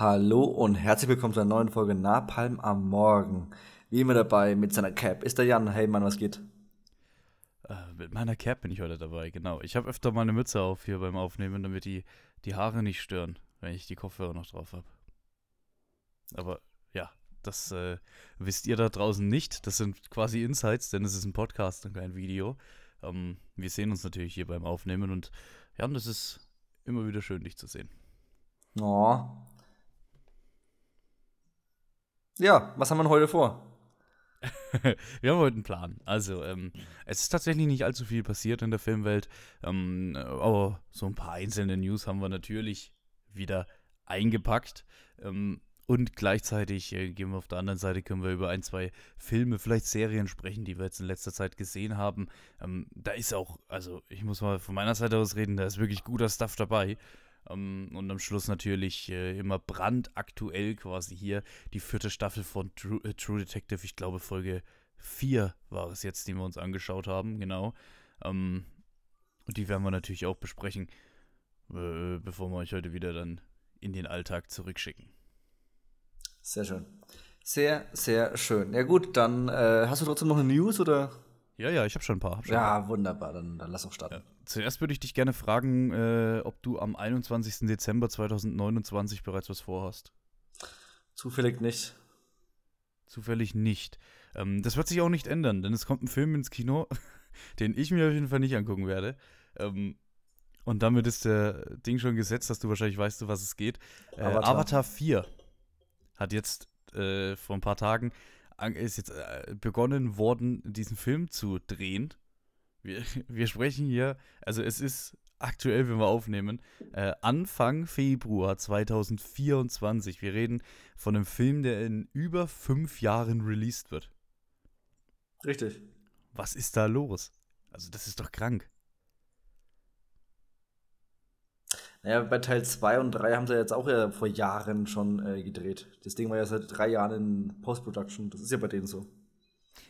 Hallo und herzlich willkommen zu einer neuen Folge Napalm am Morgen. Wie immer dabei mit seiner Cap ist der Jan. Hey Mann, was geht? Äh, mit meiner Cap bin ich heute dabei, genau. Ich habe öfter mal eine Mütze auf hier beim Aufnehmen, damit die, die Haare nicht stören, wenn ich die Kopfhörer noch drauf habe. Aber ja, das äh, wisst ihr da draußen nicht. Das sind quasi Insights, denn es ist ein Podcast und kein Video. Ähm, wir sehen uns natürlich hier beim Aufnehmen und ja, und es ist immer wieder schön, dich zu sehen. Oh. Ja, was haben wir heute vor? wir haben heute einen Plan. Also, ähm, es ist tatsächlich nicht allzu viel passiert in der Filmwelt, ähm, aber so ein paar einzelne News haben wir natürlich wieder eingepackt. Ähm, und gleichzeitig äh, gehen wir auf der anderen Seite, können wir über ein, zwei Filme, vielleicht Serien sprechen, die wir jetzt in letzter Zeit gesehen haben. Ähm, da ist auch, also ich muss mal von meiner Seite aus reden, da ist wirklich guter Stuff dabei. Um, ähm, und am Schluss natürlich äh, immer brandaktuell quasi hier die vierte Staffel von True, äh, True, Detective. Ich glaube, Folge 4 war es jetzt, die wir uns angeschaut haben, genau. Um, und die werden wir natürlich auch besprechen, äh, bevor wir euch heute wieder dann in den Alltag zurückschicken. Sehr schön. Sehr, sehr schön. Ja gut, dann äh, hast du trotzdem noch eine News oder? Ja, ja, ich habe schon ein paar. Schon ja, ein paar. wunderbar, dann, dann lass uns starten. Ja. Zuerst würde ich dich gerne fragen, äh, ob du am 21. Dezember 2029 bereits was vorhast. Zufällig nicht. Zufällig nicht. Ähm, das wird sich auch nicht ändern, denn es kommt ein Film ins Kino, den ich mir auf jeden Fall nicht angucken werde. Ähm, und damit ist der Ding schon gesetzt, dass du wahrscheinlich weißt, was es geht. Äh, Avatar. Avatar 4 hat jetzt äh, vor ein paar Tagen ist jetzt äh, begonnen worden, diesen Film zu drehen. Wir, wir sprechen hier, also es ist aktuell, wenn wir aufnehmen, äh, Anfang Februar 2024. Wir reden von einem Film, der in über fünf Jahren released wird. Richtig. Was ist da los? Also, das ist doch krank. Naja, bei Teil 2 und 3 haben sie jetzt auch ja vor Jahren schon äh, gedreht. Das Ding war ja seit drei Jahren in Post-Production. Das ist ja bei denen so.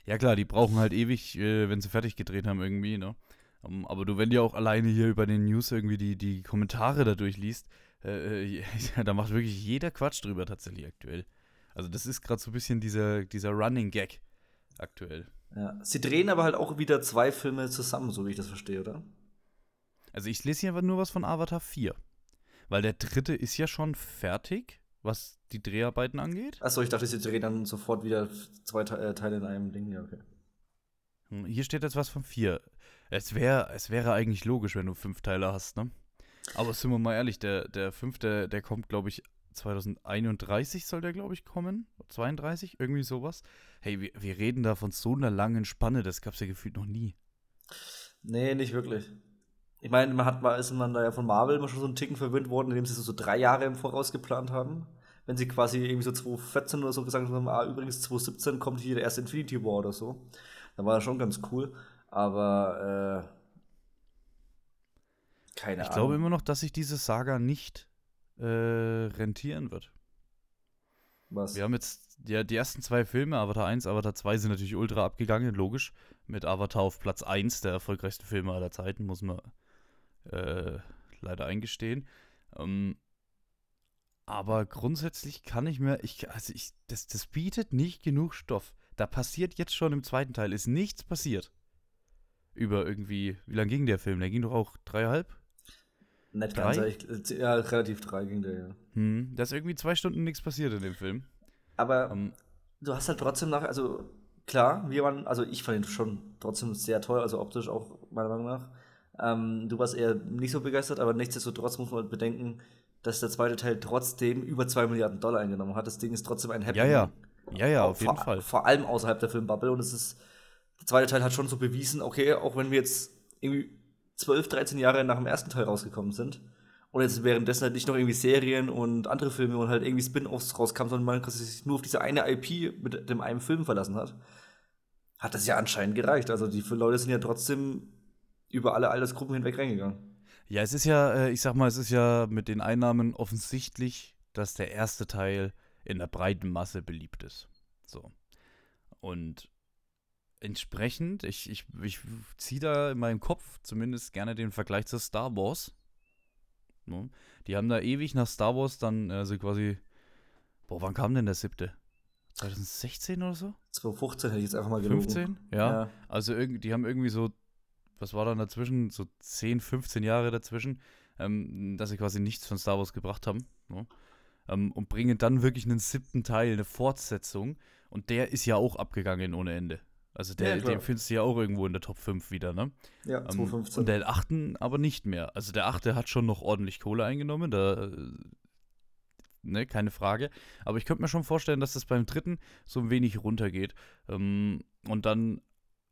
Ja, klar, die brauchen halt ewig, äh, wenn sie fertig gedreht haben, irgendwie, ne? Um, aber du, wenn dir auch alleine hier über den News irgendwie die, die Kommentare da durchliest, äh, äh da macht wirklich jeder Quatsch drüber tatsächlich aktuell. Also, das ist gerade so ein bisschen dieser, dieser Running Gag aktuell. Ja, sie drehen aber halt auch wieder zwei Filme zusammen, so wie ich das verstehe, oder? Also ich lese hier nur was von Avatar 4. Weil der dritte ist ja schon fertig, was die Dreharbeiten angeht. Achso, ich dachte, sie drehen dann sofort wieder zwei äh, Teile in einem Ding. Ja, okay. Hm, hier steht jetzt was von 4. Es, wär, es wäre eigentlich logisch, wenn du fünf Teile hast, ne? Aber sind wir mal ehrlich, der, der fünfte, der kommt, glaube ich, 2031 soll der, glaube ich, kommen. 32, irgendwie sowas. Hey, wir, wir reden da von so einer langen Spanne, das gab es ja gefühlt noch nie. Nee, nicht wirklich. Ich meine, man hat mal, ist man da ja von Marvel immer schon so einen Ticken verwöhnt worden, indem sie so, so drei Jahre im Voraus geplant haben. Wenn sie quasi irgendwie so 2014 oder so gesagt haben, ah, übrigens 2017 kommt hier der erste Infinity War oder so. Dann war das schon ganz cool. Aber, äh, keine ich Ahnung. Ich glaube immer noch, dass sich diese Saga nicht äh, rentieren wird. Was? Wir haben jetzt ja, die ersten zwei Filme, Avatar 1, Avatar 2, sind natürlich ultra abgegangen, logisch. Mit Avatar auf Platz 1 der erfolgreichsten Filme aller Zeiten, muss man äh, leider eingestehen. Ähm, aber grundsätzlich kann ich mir, ich, also ich, das, das bietet nicht genug Stoff. Da passiert jetzt schon im zweiten Teil, ist nichts passiert. Über irgendwie, wie lang ging der Film? Der ging doch auch dreieinhalb? Nicht ganz, ich, ja, relativ drei ging der, ja. Hm, da ist irgendwie zwei Stunden nichts passiert in dem Film. Aber um, ähm, du hast halt trotzdem nach, also klar, wir waren, also ich fand ihn schon trotzdem sehr toll, also optisch auch meiner Meinung nach. Ähm, du warst eher nicht so begeistert, aber nichtsdestotrotz muss man bedenken, dass der zweite Teil trotzdem über 2 Milliarden Dollar eingenommen hat. Das Ding ist trotzdem ein Happy. Ja, ja. Ja, ja, auf jeden vor, Fall. Vor allem außerhalb der Filmbubble. Und es ist, der zweite Teil hat schon so bewiesen, okay, auch wenn wir jetzt irgendwie 12, 13 Jahre nach dem ersten Teil rausgekommen sind und jetzt währenddessen halt nicht noch irgendwie Serien und andere Filme und halt irgendwie Spin-offs rauskamen, sondern man sich nur auf diese eine IP mit dem einen Film verlassen hat, hat das ja anscheinend gereicht. Also die Leute sind ja trotzdem über alle Altersgruppen hinweg reingegangen. Ja, es ist ja, äh, ich sag mal, es ist ja mit den Einnahmen offensichtlich, dass der erste Teil in der breiten Masse beliebt ist. So. Und entsprechend, ich, ich, ich ziehe da in meinem Kopf zumindest gerne den Vergleich zu Star Wars. Ne? Die haben da ewig nach Star Wars dann, also quasi Boah, wann kam denn der siebte? 2016 oder so? 2015 hätte ich jetzt einfach mal gelogen. 15? Ja. Ja. Also die haben irgendwie so, was war dann dazwischen? So 10, 15 Jahre dazwischen, ähm, dass sie quasi nichts von Star Wars gebracht haben. Ne? Ähm, und bringen dann wirklich einen siebten Teil, eine Fortsetzung. Und der ist ja auch abgegangen ohne Ende. Also der, Ja, den findest du ja auch irgendwo in der Top 5 wieder, ne? Ja, Ähm, 2015. Und der achten aber nicht mehr. Also der achte hat schon noch ordentlich Kohle eingenommen, da, äh, ne, keine Frage. Aber ich könnte mir schon vorstellen, dass das beim dritten so ein wenig runtergeht. Ähm, und dann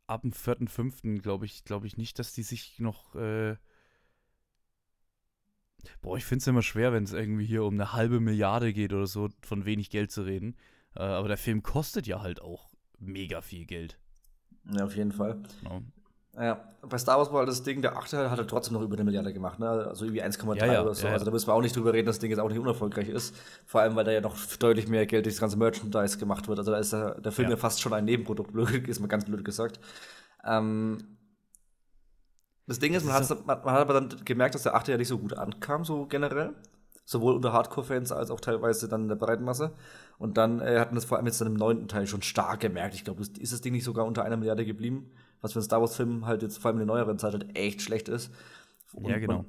ab dem vierten, fünften glaube ich, glaube ich nicht, dass die sich noch, äh Boah, ich finde es immer schwer, wenn es irgendwie hier um eine halbe Milliarde geht oder so, von wenig Geld zu reden. Äh, aber der Film kostet ja halt auch mega viel Geld. ja, auf jeden Fall. ne? Ja, bei Star Wars war halt das Ding, der achte hat er trotzdem noch über eine Milliarde gemacht, ne? Also irgendwie 1,3 Ja, ja, oder so. ja. Also da müssen wir auch nicht drüber reden, dass das Ding jetzt auch nicht unerfolgreich ist. Vor allem, weil da ja noch deutlich mehr Geld durch das ganze Merchandise gemacht wird. Also da ist der, der Film Ja. ja. fast schon ein Nebenprodukt, blöd, ist mal ganz blöd gesagt. Ähm, das Ding ist, man, man, man hat aber dann gemerkt, dass der achte ja nicht so gut ankam, so generell. Sowohl unter Hardcore-Fans als auch teilweise dann in der breiten Masse. Und dann äh, hatten das vor allem jetzt dann im neunten Teil schon stark gemerkt. Ich glaube, ist das Ding nicht sogar unter einer Milliarde geblieben? Was für einen Star Wars-Film halt jetzt vor allem in der neueren Zeit halt echt schlecht ist. Und Ja, genau. Man,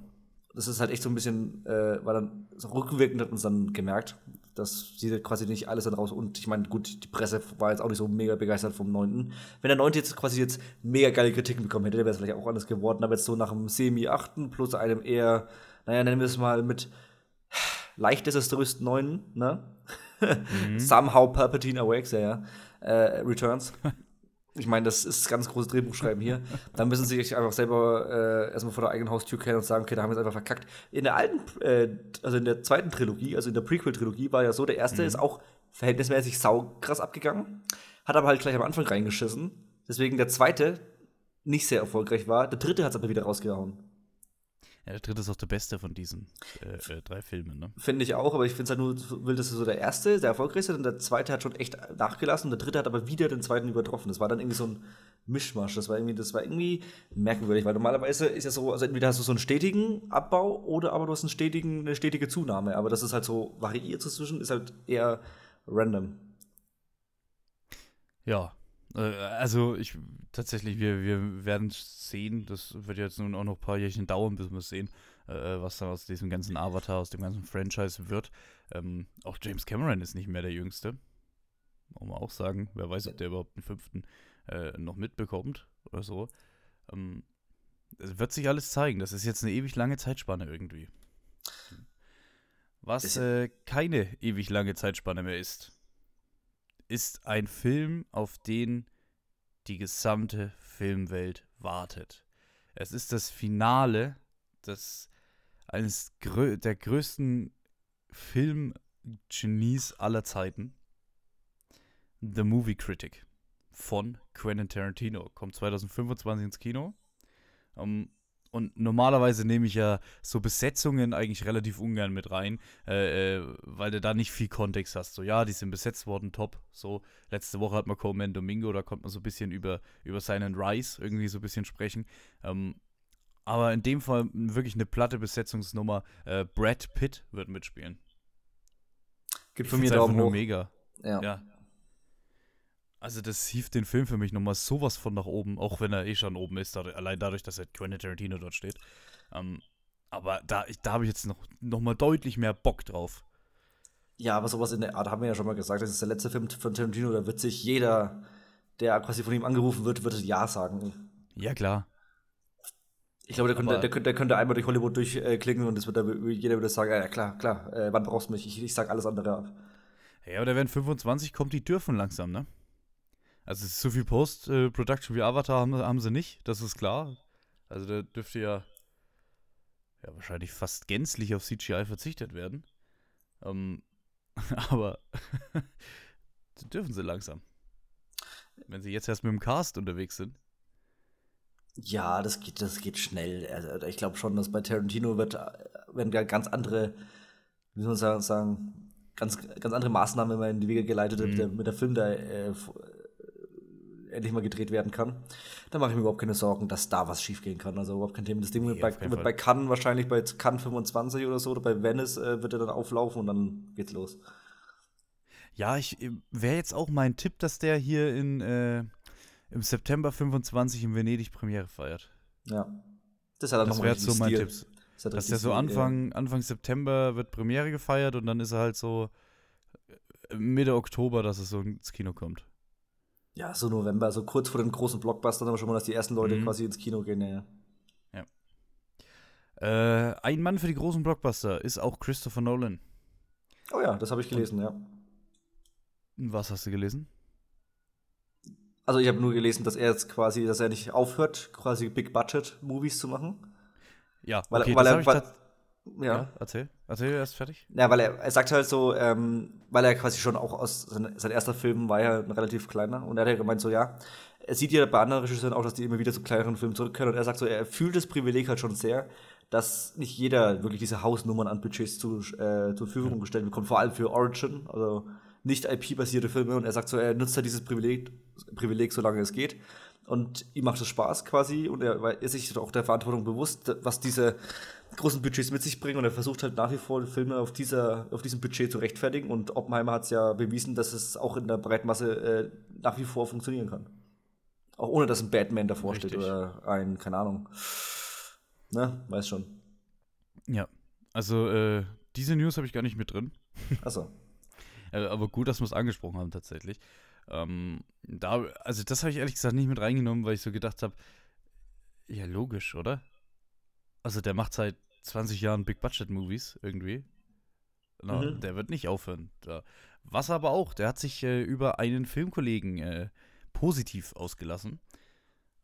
das ist halt echt so ein bisschen, äh, weil dann so rückwirkend hat man es dann gemerkt, dass sie quasi nicht alles dann raus. Und ich meine, gut, die Presse war jetzt auch nicht so mega begeistert vom 9. Wenn der 9. jetzt quasi jetzt mega geile Kritiken bekommen hätte, wäre es vielleicht auch anders geworden. Aber jetzt so nach einem Semi-8. plus einem eher, naja, nennen wir es mal mit leicht desaströsen 9. Ne? Somehow Palpatine Awakes, ja, ja. Äh, Returns. Ich meine, das ist ganz großes Drehbuchschreiben hier. Dann müssen sie sich einfach selber äh, erstmal vor der eigenen Haustür kennen und sagen, okay, da haben wir es einfach verkackt. In der alten, äh, also in der zweiten Trilogie, also in der Prequel-Trilogie, war ja so, der erste ist auch verhältnismäßig saukrass abgegangen, hat aber halt gleich am Anfang reingeschissen. Deswegen der zweite nicht sehr erfolgreich war. Der dritte hat es aber wieder rausgehauen. Ja, der dritte ist auch der beste von diesen äh, äh, drei Filmen, ne? Finde ich auch, aber ich finde es halt nur wild, dass so der erste, der erfolgreichste, und der zweite hat schon echt nachgelassen und der dritte hat aber wieder den zweiten übertroffen. Das war dann irgendwie so ein Mischmasch. Das war irgendwie, das war irgendwie merkwürdig, weil normalerweise ist ja so, also entweder hast du so einen stetigen Abbau oder aber du hast einen stetigen, eine stetige Zunahme. Aber das ist halt so variiert dazwischen, ist halt eher random. Ja. Äh, also ich tatsächlich, wir, wir werden sehen, das wird jetzt nun auch noch ein paar Jährchen dauern, bis wir sehen, äh, was dann aus diesem ganzen Avatar, aus dem ganzen Franchise wird. Ähm, auch James Cameron ist nicht mehr der Jüngste. Muss man auch sagen. Wer weiß, ob der überhaupt einen fünften äh, noch mitbekommt oder so. Ähm, es wird sich alles zeigen. Das ist jetzt eine ewig lange Zeitspanne irgendwie. Was äh, keine ewig lange Zeitspanne mehr ist, ist ein Film, auf den die gesamte Filmwelt wartet. Es ist das Finale des eines grö der größten Filmgenies aller Zeiten. The Movie Critic von Quentin Tarantino. Kommt 2025 ins Kino. Ähm, und normalerweise nehme ich ja so Besetzungen eigentlich relativ ungern mit rein, äh, äh, weil du da nicht viel Kontext hast. So, ja, die sind besetzt worden, top. So, letzte Woche hat man Coleman Domingo, da konnte man so ein bisschen über, über seinen Rise irgendwie so ein bisschen sprechen. Ähm, aber in dem Fall wirklich eine platte Besetzungsnummer. Äh, Brad Pitt wird mitspielen. Gibt von mir Daumen nur hoch. mega. Ja. Ja. Also das hieft den Film für mich nochmal sowas von nach oben, auch wenn er eh schon oben ist, dadurch, allein dadurch, dass er Quentin Tarantino dort steht. Ähm, aber da, ich- da habe ich jetzt noch, noch mal deutlich mehr Bock drauf. Ja, aber sowas in der Art haben wir ja schon mal gesagt. Das ist der letzte Film von Tarantino, da wird sich jeder, der quasi von ihm angerufen wird, wird Ja sagen. Ja, klar. Ich glaube, der könnte, der, könnte, der könnte einmal durch Hollywood durchklingen und das wird da, jeder würde sagen, ja, klar, klar, äh, wann brauchst du mich? Ich, ich sag alles andere ab. Ja, aber der werden 25 kommt, die dürfen langsam, ne? Also so viel Post-Production wie Avatar haben, haben sie nicht, das ist klar. Also da dürfte ja, ja wahrscheinlich fast gänzlich auf CGI verzichtet werden. Ähm, aber dürfen sie langsam. Wenn sie jetzt erst mit dem Cast unterwegs sind. Ja, das geht, das geht schnell. Also, ich glaube schon, dass bei Tarantino wird, werden ga- ganz andere, wie soll man sagen, ganz, ganz andere Maßnahmen immer in die Wege geleitet, damit, der, mit der Film da äh, endlich mal gedreht werden kann. Da mache ich mir überhaupt keine Sorgen, dass da was schief gehen kann. Also überhaupt kein Thema. Das Ding wird Nee, bei, auf keinen wird bei Cannes wahrscheinlich bei Cannes 25 oder so oder bei Venice äh, wird er dann auflaufen und dann geht's los. Ja, ich wäre jetzt auch mein Tipp, dass der hier in, äh, im September 25 in Venedig Premiere feiert. Ja. Das, hat das wäre so mein Tipp. Das dass der so Anfang, Anfang September wird Premiere gefeiert und dann ist er halt so äh, Mitte Oktober, dass es so ins Kino kommt. Ja, so November, so kurz vor den großen Blockbustern, aber schon mal, dass die ersten Leute mhm. quasi ins Kino gehen, ja. ja. Äh, ein Mann für die großen Blockbuster ist auch Christopher Nolan. Oh ja, das habe ich gelesen, ja. Was hast du gelesen? Also ich habe nur gelesen, dass er jetzt quasi, dass er nicht aufhört, quasi Big Budget Movies zu machen. Ja, weil, okay, weil er, weil, ja. ja. erzähl. Erzähl erst fertig. Ja, weil er, er sagt halt so, ähm, weil er quasi schon auch aus, sein, sein, erster Film war ja ein relativ kleiner und er hat ja gemeint so, ja, er sieht ja bei anderen Regisseuren auch, dass die immer wieder zu kleineren Filmen zurückkehren und er sagt so, er fühlt das Privileg halt schon sehr, dass nicht jeder wirklich diese Hausnummern an Budgets zu, äh, zur Verfügung ja. gestellt bekommt, vor allem für Origin, also nicht IP-basierte Filme. Und er sagt so, er nutzt halt dieses Privileg, Privileg, solange es geht. Und ihm macht es Spaß quasi und er ist sich auch der Verantwortung bewusst, was diese großen Budgets mit sich bringen und er versucht halt nach wie vor Filme auf, dieser, auf diesem Budget zu rechtfertigen und Oppenheimer hat es ja bewiesen, dass es auch in der Breitmasse äh, nach wie vor funktionieren kann. Auch ohne, dass ein Batman davor Richtig. steht oder ein, keine Ahnung, Ne? Weiß schon. Ja. Also, äh, diese News habe ich gar nicht mit drin. Achso. äh, aber gut, dass wir es angesprochen haben, tatsächlich. Ähm, da, also, das habe ich ehrlich gesagt nicht mit reingenommen, weil ich so gedacht habe, ja, logisch, oder? Also, der macht seit 20 Jahren Big-Budget-Movies irgendwie. Na, mhm. Der wird nicht aufhören. Da. Was aber auch, der hat sich äh, über einen Filmkollegen äh, positiv ausgelassen.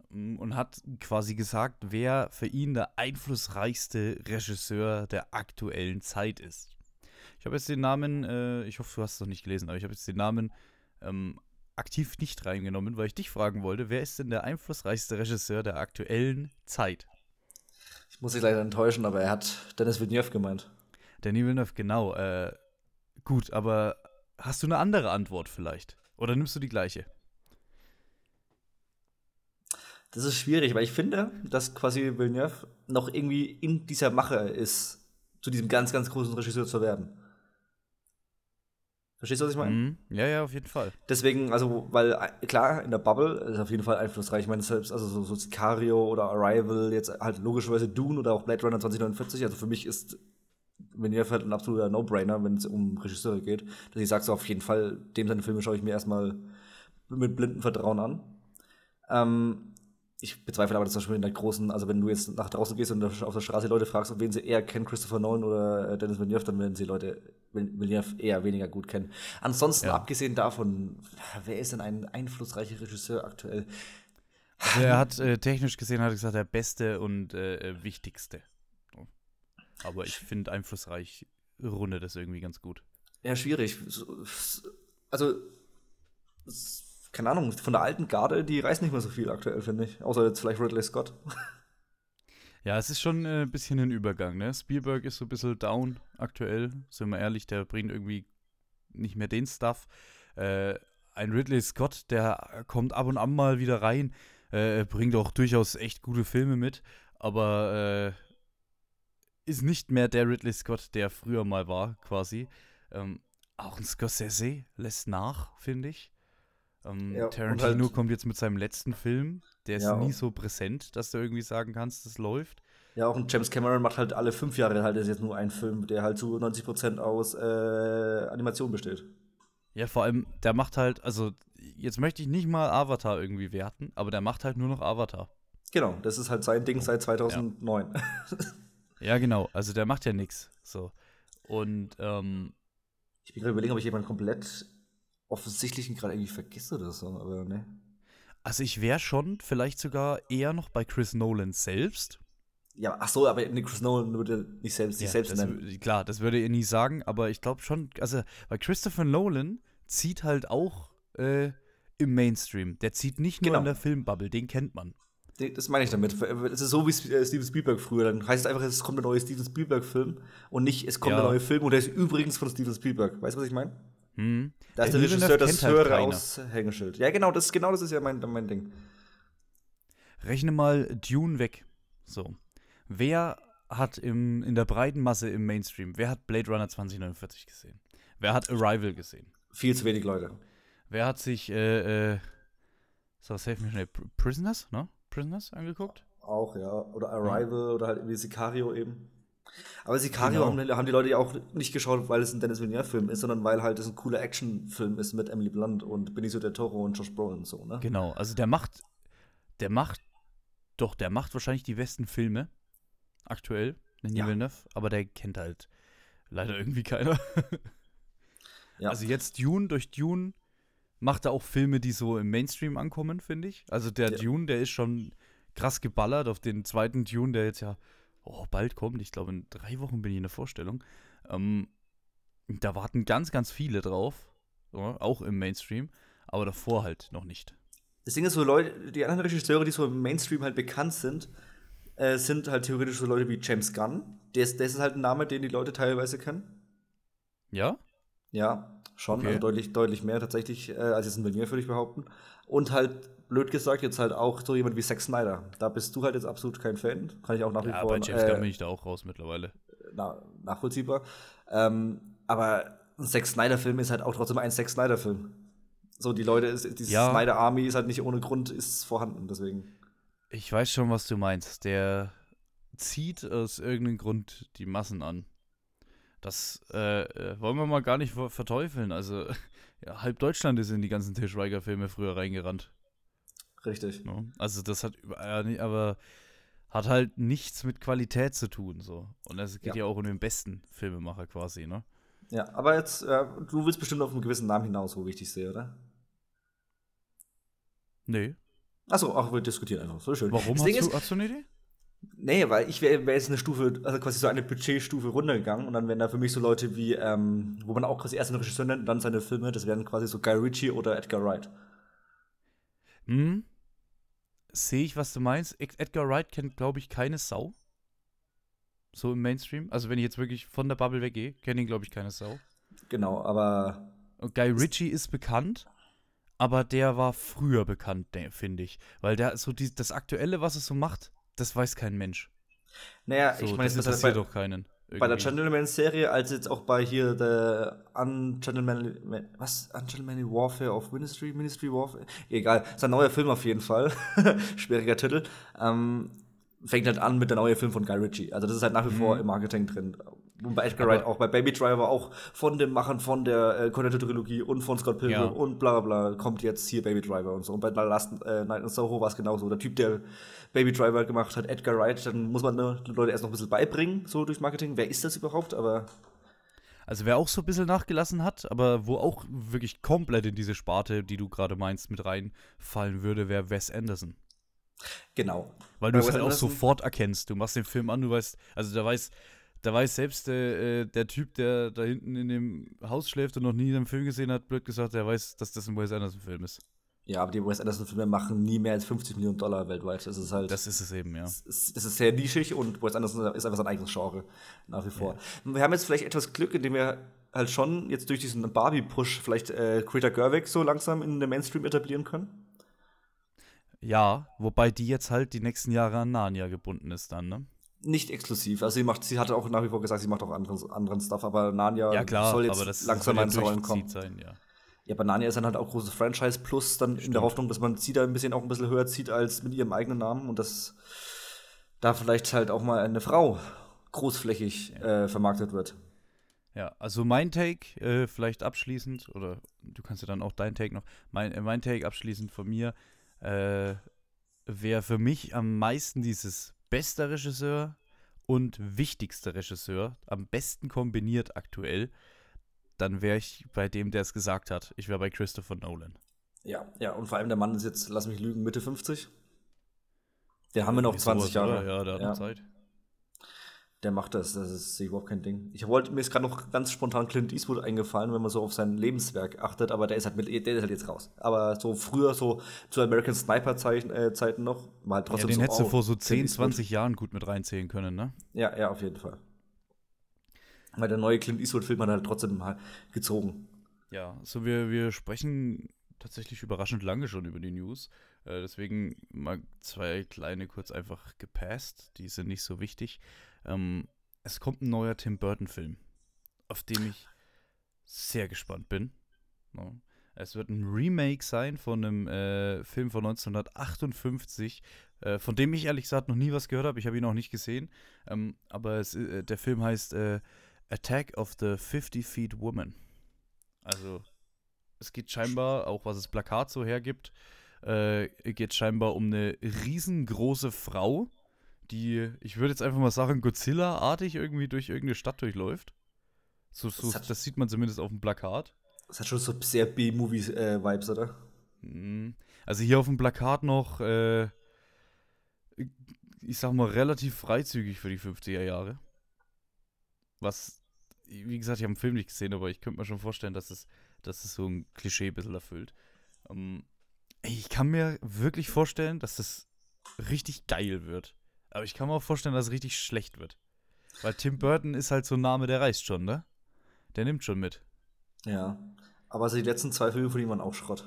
Mm, und hat quasi gesagt, wer für ihn der einflussreichste Regisseur der aktuellen Zeit ist. Ich habe jetzt den Namen, äh, ich hoffe, du hast es noch nicht gelesen, aber ich habe jetzt den Namen ähm, aktiv nicht reingenommen, weil ich dich fragen wollte, wer ist denn der einflussreichste Regisseur der aktuellen Zeit? Ich muss dich leider enttäuschen, aber er hat Dennis Villeneuve gemeint. Denis Villeneuve, genau. Äh, gut, aber hast du eine andere Antwort vielleicht? Oder nimmst du die gleiche? Das ist schwierig, weil ich finde, dass quasi Villeneuve noch irgendwie in dieser Mache ist, zu diesem ganz, ganz großen Regisseur zu werden. Verstehst du, was ich meine? Mhm. Ja, ja, auf jeden Fall. Deswegen, also, weil äh, klar, in der Bubble ist auf jeden Fall einflussreich. Ich meine, selbst, also so, so Sicario oder Arrival, jetzt halt logischerweise Dune oder auch Blade Runner 2049. Also für mich ist Villeneuve halt ein absoluter No-Brainer, wenn es um Regisseure geht. Dass ich sage so, auf jeden Fall, dem seine Filme schaue ich mir erstmal mit blindem Vertrauen an. Ähm, ich bezweifle aber, dass zum Beispiel in der großen, also wenn du jetzt nach draußen gehst und auf der Straße Leute fragst, ob wen sie eher kennen, Christopher Nolan oder äh, Dennis Villeneuve, dann werden sie Leute Villeneuve eher weniger gut kennen. Ansonsten, ja. abgesehen davon, wer ist denn ein einflussreicher Regisseur aktuell? Also er hat äh, technisch gesehen, hat er gesagt, der beste und äh, äh wichtigste. Aber ich finde einflussreich rundet das irgendwie ganz gut. Ja, schwierig. Also keine Ahnung, von der alten Garde, die reißt nicht mehr so viel aktuell, finde ich. Außer jetzt vielleicht Ridley Scott. Ja, es ist schon äh, ein bisschen ein Übergang, ne? Spielberg ist so ein bisschen down aktuell, sind wir ehrlich, der bringt irgendwie nicht mehr den Stuff. Äh, ein Ridley Scott, der kommt ab und an mal wieder rein, äh, bringt auch durchaus echt gute Filme mit, aber äh, ist nicht mehr der Ridley Scott, der früher mal war, quasi. Ähm, auch ein Scorsese lässt nach, finde ich. Ähm, ja, Tarantino halt, kommt jetzt mit seinem letzten Film. Der ist ja, nie so präsent, dass du irgendwie sagen kannst, das läuft. Ja, auch ein James Cameron macht halt alle fünf Jahre halt jetzt nur einen Film, der halt zu 90% aus äh, Animation besteht. Ja, vor allem, der macht halt, also jetzt möchte ich nicht mal Avatar irgendwie werten, aber der macht halt nur noch Avatar. Genau, das ist halt sein Ding seit 2009. Ja, ja genau, also der macht ja nichts. So. Und ähm, ich bin gerade überlegen, ob ich jemanden komplett offensichtlichen gerade irgendwie vergesse oder so, aber ne. Also ich wäre schon vielleicht sogar eher noch bei Chris Nolan selbst. Ja, ach so, aber Chris Nolan würde nicht selbst, sich ja, selbst nennen. Klar, das würde er nie sagen, aber ich glaube schon, also weil Christopher Nolan zieht halt auch äh, im Mainstream. Der zieht nicht nur genau. in der Filmbubble, den kennt man. Das meine ich damit. Es ist so wie äh, Steven Spielberg früher. Dann heißt es einfach, es kommt der neue Steven Spielberg-Film und nicht, es kommt ja. der neue Film und der ist übrigens von Steven Spielberg. Weißt du, was ich meine? Hm. Da ist der, der Regisseur das höhere halt Aushängeschild. Ja, genau, das, genau das ist ja mein, mein Ding. Rechne mal Dune weg. So. Wer hat im, in der breiten Masse im Mainstream, wer hat Blade Runner 2049 gesehen? Wer hat Arrival gesehen? Viel zu wenig Leute. Wer hat sich, äh, äh, so, save me schnell, Prisoners, ne? Prisoners angeguckt? Auch, ja. Oder Arrival ja. oder halt irgendwie Sicario eben. Aber Sicario Genau. haben, haben die Leute ja auch nicht geschaut, weil es ein Dennis Villeneuve-Film ist, sondern weil halt es ein cooler Actionfilm ist mit Emily Blunt und Benicio del Toro und Josh Brolin und so, ne? Genau, also der macht, der macht, doch, der macht wahrscheinlich die besten Filme aktuell, Denis Ja. Villeneuve, aber der kennt halt leider irgendwie keiner. Ja. Also jetzt Dune, durch Dune macht er auch Filme, die so im Mainstream ankommen, finde ich. Also der Ja. Dune, der ist schon krass geballert auf den zweiten Dune, der jetzt ja oh, bald kommt. Ich glaube, in drei Wochen bin ich in der Vorstellung. Ähm, da warten ganz, ganz viele drauf, ja, auch im Mainstream, aber davor halt noch nicht. Das Ding ist so, Leute, die anderen Regisseure, die so im Mainstream halt bekannt sind, äh, sind halt theoretisch so Leute wie James Gunn. Der ist, das ist halt ein Name, den die Leute teilweise kennen. Ja? Ja, schon. Okay. Also deutlich, deutlich mehr tatsächlich, äh, als jetzt ein Villeneuve, würde ich behaupten. Und halt, blöd gesagt, jetzt halt auch so jemand wie Zack Snyder. Da bist du halt jetzt absolut kein Fan. Kann ich auch nach wie Ja, vor bei James Gunn bin äh, ich da auch raus mittlerweile. na, nachvollziehbar. Ähm, aber ein Zack Snyder-Film ist halt auch trotzdem ein Zack Snyder-Film. So, die Leute, ist, diese Ja. Snyder Army ist halt nicht ohne Grund ist vorhanden, deswegen. Ich weiß schon, was du meinst. Der zieht aus irgendeinem Grund die Massen an. Das äh, äh, wollen wir mal gar nicht ver- verteufeln. Also, ja, halb Deutschland ist in die ganzen Til Schweiger-Filme früher reingerannt. Richtig. Ne? Also, das hat über- ja, nicht- aber hat halt nichts mit Qualität zu tun. So. Und es geht Ja. ja. auch um den besten Filmemacher quasi, ne? Ja, aber jetzt, äh, du willst bestimmt auf einen gewissen Namen hinaus, wie ich dich sehe, oder? Nee. Achso, ach, wir diskutieren einfach. So schön. Warum hast du, ist, hast du eine Idee? Nee, weil ich wäre wär jetzt eine Stufe, also quasi so eine Budgetstufe runtergegangen und dann wären da für mich so Leute wie, ähm, wo man auch quasi erst einen Regisseur nennt und dann seine Filme, das wären quasi so Guy Ritchie oder Edgar Wright. Hm? Sehe ich, was du meinst. Ed- Edgar Wright kennt, glaube ich, keine Sau. So im Mainstream. Also, wenn ich jetzt wirklich von der Bubble weggehe, kennt ihn, glaube ich, keine Sau. Genau, aber Und Guy Ritchie ist bekannt, aber der war früher bekannt, de- finde ich. Weil der so die, das Aktuelle, was es so macht, das weiß kein Mensch. naja, So, ich meine, das interessiert doch keinen. Bei der irgendwie. Gentleman-Serie, als jetzt auch bei hier der Ungentlemanly, was? Ungentlemanly Warfare of Ministry? Ministry Warfare? Egal, ist ein neuer Film auf jeden Fall. Schwieriger Titel. Ähm, fängt halt an mit der neue Film von Guy Ritchie. Also das ist halt nach wie vor im Marketing drin. Und bei Edgar Mhm. Wright auch, bei Baby Driver auch von den Machern von der äh, Cornetto-Trilogie und von Scott Pilgrim Ja. und bla bla bla kommt jetzt hier Baby Driver und so. Und bei The Last äh, Night in Soho war es genauso. Der Typ, der Baby Driver gemacht hat, Edgar Wright, dann muss man ne, die Leute erst noch ein bisschen beibringen, so durch Marketing. Wer ist das überhaupt? Aber Also, wer auch so ein bisschen nachgelassen hat, aber wo auch wirklich komplett in diese Sparte, die du gerade meinst, mit reinfallen würde, wäre Wes Anderson. Genau. Weil du es halt auch sofort erkennst. Du machst den Film an, du weißt, also da weiß, da weiß selbst äh, äh, der Typ, der da hinten in dem Haus schläft und noch nie einen Film gesehen hat, blöd gesagt, der weiß, dass das ein Wes Anderson-Film ist. Ja, aber die Wes Anderson-Filme machen nie mehr als 50 Millionen Dollar weltweit. Das ist halt. Das ist es eben, ja. Es ist, es ist sehr nischig und Wes Anderson ist einfach sein eigenes Genre nach wie vor. Wir haben jetzt vielleicht etwas Glück, indem wir halt schon jetzt durch diesen Barbie-Push vielleicht äh, Greta Gerwig so langsam in den Mainstream etablieren können. Ja, wobei die jetzt halt die nächsten Jahre an Narnia gebunden ist dann, ne? Nicht exklusiv. Also sie macht, sie hatte auch nach wie vor gesagt, sie macht auch anderen, anderen Stuff, aber Narnia Ja, klar, soll jetzt aber das langsam ja ins Rollen kommen. sein, ja. Ja, aber Narnia ist dann halt auch großes Franchise plus dann in Stimmt. der Hoffnung, dass man sie da ein bisschen auch ein bisschen höher zieht als mit ihrem eigenen Namen und dass da vielleicht halt auch mal eine Frau großflächig äh, vermarktet wird. Ja, also mein Take, äh, vielleicht abschließend, oder du kannst ja dann auch dein Take noch, mein, äh, mein Take abschließend von mir, äh, wäre für mich am meisten dieses bester Regisseur und wichtigster Regisseur, am besten kombiniert aktuell, dann wäre ich bei dem, der es gesagt hat. Ich wäre bei Christopher Nolan. Ja, ja, und vor allem der Mann ist jetzt, lass mich lügen, Mitte 50. Der haben wir noch Irgendwie 20 sowas, Jahre. Ja, der hat Ja. noch Zeit. Der macht das, das ist überhaupt kein Ding. Ich wollte, mir ist gerade noch ganz spontan Clint Eastwood eingefallen, wenn man so auf sein Lebenswerk achtet, aber der ist halt, mit, der ist halt jetzt raus. Aber so früher, so zu American Sniper Zeiten, äh, noch, war halt Ja, trotzdem den so, hättest du oh, vor so Clint 10, Eastwood. 20 Jahren gut mit reinzählen können, ne? Ja, ja, auf jeden Fall. Weil der neue Clint Eastwood-Film hat halt trotzdem halt gezogen. Ja, so wir, wir sprechen tatsächlich überraschend lange schon über die News. Äh, deswegen mal zwei kleine kurz einfach gepasst. Die sind nicht so wichtig. Ähm, es kommt ein neuer Tim Burton-Film, auf den ich sehr gespannt bin. No. Es wird ein Remake sein von einem äh, Film von 1958, äh, von dem ich ehrlich gesagt noch nie was gehört habe. Ich habe ihn auch nicht gesehen. Ähm, aber es, äh, der Film heißt äh, Attack of the 50 Feet Woman. Also, es geht scheinbar, auch was das Plakat so hergibt, äh, geht scheinbar um eine riesengroße Frau, die, ich würde jetzt einfach mal sagen, Godzilla-artig irgendwie durch irgendeine Stadt durchläuft. So, so, das, das, sieht man zumindest auf dem Plakat. Das hat schon so sehr B-Movie-Vibes, oder? Mhm. Also hier auf dem Plakat noch, äh, ich sag mal, relativ freizügig für die 50er Jahre. Was, wie gesagt, ich habe den Film nicht gesehen, aber ich könnte mir schon vorstellen, dass es, dass es so ein Klischee ein bisschen erfüllt. Ähm, ich kann mir wirklich vorstellen, dass das richtig geil wird. Aber ich kann mir auch vorstellen, dass es richtig schlecht wird. Weil Tim Burton ist halt so ein Name, der reißt schon, ne? Der nimmt schon mit. Ja. Aber also die letzten zwei Filme von ihm waren auch Schrott.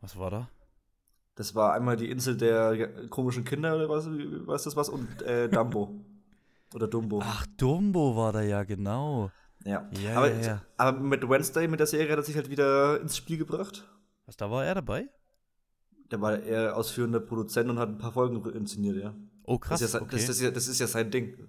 Was war da? Das war einmal die Insel der komischen Kinder oder was, was das was und äh, Dumbo. oder Dumbo. Ach, Dumbo war da ja, genau. Ja. ja, aber, ja, ja. aber mit Wednesday, mit der Serie, hat er sich halt wieder ins Spiel gebracht. Was, da war er dabei? Der war eher ausführender Produzent und hat ein paar Folgen inszeniert, ja. Oh, krass. Das ist ja, okay. das, das, ist ja, das ist ja sein Ding.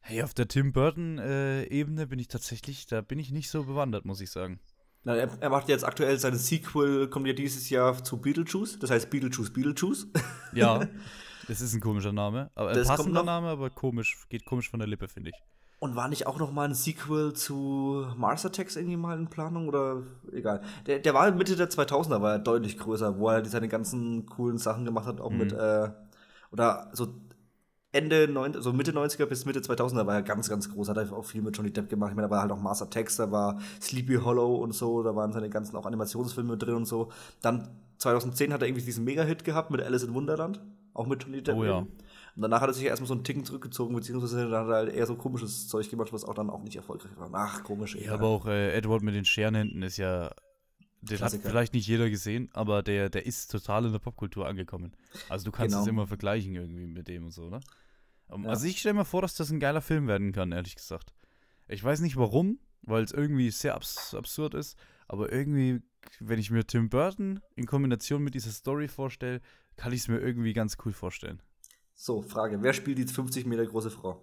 Hey, auf der Tim Burton-Ebene äh, bin ich tatsächlich, da bin ich nicht so bewandert, muss ich sagen. Na, er, er, macht jetzt aktuell seine Sequel, kommt ja dieses Jahr zu Beetlejuice, das heißt Beetlejuice, Beetlejuice. Ja, das ist ein komischer Name. Aber ein passender Name, aber komisch, geht komisch von der Lippe, finde ich. Und war nicht auch noch mal ein Sequel zu Mars Attacks irgendwie mal in Planung oder egal. Der, der war Mitte der 2000er, war er deutlich größer, wo er seine ganzen coolen Sachen gemacht hat, auch mhm. mit, äh, oder so Ende, 9, so Mitte 90er bis Mitte 2000er war er ganz, ganz groß. Hat er auch viel mit Johnny Depp gemacht. Ich meine, da war halt auch Mars Attacks, da war Sleepy Hollow und so, da waren seine ganzen auch Animationsfilme drin und so. Dann 2010 hat er irgendwie diesen Mega-Hit gehabt mit Alice in Wunderland, auch mit Johnny Depp. Oh ja. Und danach hat er sich erstmal so einen Ticken zurückgezogen, beziehungsweise dann hat er halt eher so komisches Zeug gemacht, was auch dann auch nicht erfolgreich war. Ach, komisch. Ja, aber auch äh, Edward mit den Scherenhänden ist ja. Den Klassiker. hat vielleicht nicht jeder gesehen, aber der, der ist total in der Popkultur angekommen. Also du kannst genau. es immer vergleichen irgendwie mit dem und so, ne? Ja. Also ich stelle mir vor, dass das ein geiler Film werden kann, ehrlich gesagt. Ich weiß nicht warum, weil es irgendwie sehr abs absurd ist, aber irgendwie, wenn ich mir Tim Burton in Kombination mit dieser Story vorstelle, kann ich es mir irgendwie ganz cool vorstellen. So, Frage. Wer spielt die 50 Meter große Frau?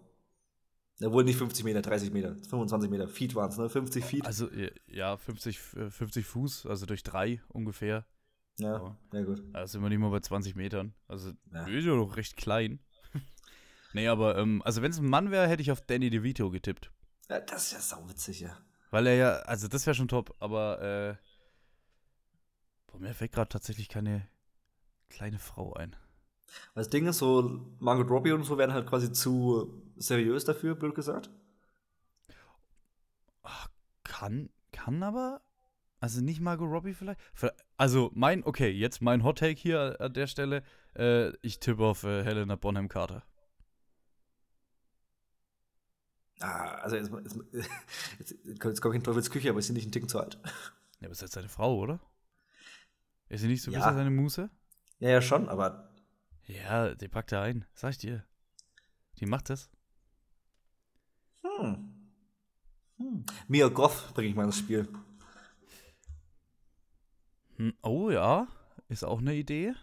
Ja, wohl nicht 50 Meter, 30 Meter, 25 Meter. Feet waren es, ne? 50 Feet. Also, ja, 50, 50 äh, Fuß, also durch drei ungefähr. Ja, Aber, ja gut. Da sind wir nicht mal bei 20 Metern. Also, ja. ist ja noch recht klein. nee, aber, ähm, also wenn es ein Mann wäre, hätte ich auf Danny DeVito getippt. Ja, das ist ja sauwitzig, ja. Weil er ja, also das wäre schon top, aber, äh, boah, mir fällt gerade tatsächlich keine kleine Frau ein. Das Ding ist so, Margot Robbie und so werden halt quasi zu seriös dafür, blöd gesagt. Ach, kann, kann aber. Also nicht Margot Robbie vielleicht? Also mein, okay, jetzt mein Hot Take hier an der Stelle. Äh, ich tippe auf äh, Helena Bonham Carter. Ah, also jetzt, jetzt, jetzt, jetzt komme ich in Teufels Küche, aber ist sie nicht ein Ticken zu alt? Ja, aber ist jetzt seine Frau, oder? Ist sie nicht so ein ja. bisschen seine Muse? Ja, ja, schon, aber ja, die packt er ein, sag ich dir. Die macht das. Hm. hm. Mia Goth bringe ich mal ins Spiel. Hm, oh ja, ist auch eine Idee.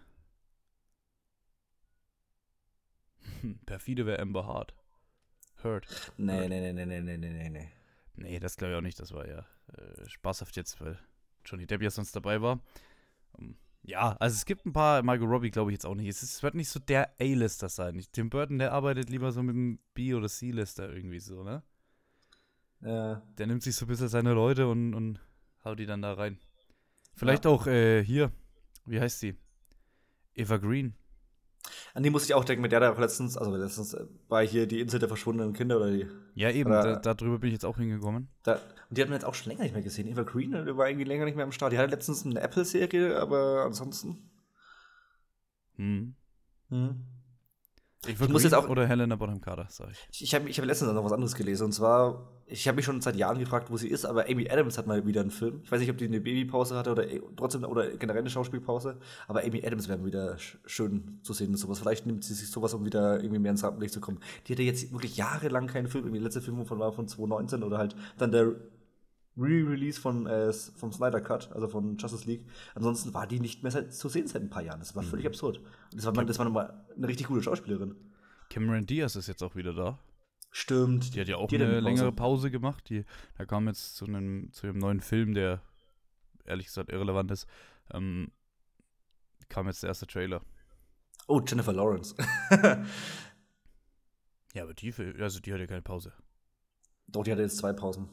Hm, perfide wäre Amber Hart. Hurt. Nee, nee, nee, nee, nee, nee, nee, nee. Nee, das glaube ich auch nicht. Das war ja äh, spaßhaft jetzt, weil Johnny Depp ja sonst dabei war. Um, ja, also es gibt ein paar, Margot Robbie glaube ich jetzt auch nicht. Es, ist, es wird nicht so der A-Lister sein. Tim Burton, der arbeitet lieber so mit dem B- oder C-Lister irgendwie so, ne? Ja. Der nimmt sich so ein bisschen seine Leute und, und haut die dann da rein. Vielleicht ja. auch äh, hier, wie heißt sie? Eva Green. An die muss ich auch denken, mit der da letztens, also letztens war hier die Insel der verschwundenen Kinder oder die. Ja, eben, da, darüber bin ich jetzt auch hingekommen. Da, und die hat man jetzt auch schon länger nicht mehr gesehen. Eva Green die war irgendwie länger nicht mehr am Start. Die hatte letztens eine Apple-Serie, aber ansonsten. Hm. Hm. Ich, ich muss jetzt auch oder Helena Bonham Carter, sag ich. Ich habe ich hab letztens noch was anderes gelesen und zwar ich habe mich schon seit Jahren gefragt, wo sie ist, aber Amy Adams hat mal wieder einen Film. Ich weiß nicht, ob die eine Babypause hatte oder trotzdem oder generell eine Schauspielpause, aber Amy Adams wäre wieder schön zu sehen und sowas. Vielleicht nimmt sie sich sowas, um wieder irgendwie mehr ins Rampenlicht zu kommen. Die hatte jetzt wirklich jahrelang keinen Film. Irgendwie der letzte Film von war von 2019 oder halt dann der Re-Release von, äh, vom Snyder Cut, also von Justice League. Ansonsten war die nicht mehr seit, zu sehen seit ein paar Jahren. Das war völlig absurd. Und das war, das war nochmal eine richtig gute Schauspielerin. Cameron Diaz ist jetzt auch wieder da. Stimmt. Die hat ja auch Die eine Pause. längere Pause gemacht. Die, da kam jetzt zu einem, zu einem neuen Film, der ehrlich gesagt irrelevant ist. Ähm, kam jetzt der erste Trailer. Oh, Jennifer Lawrence. Ja, aber die, also die hat ja keine Pause. Doch, die hatte jetzt zwei Pausen.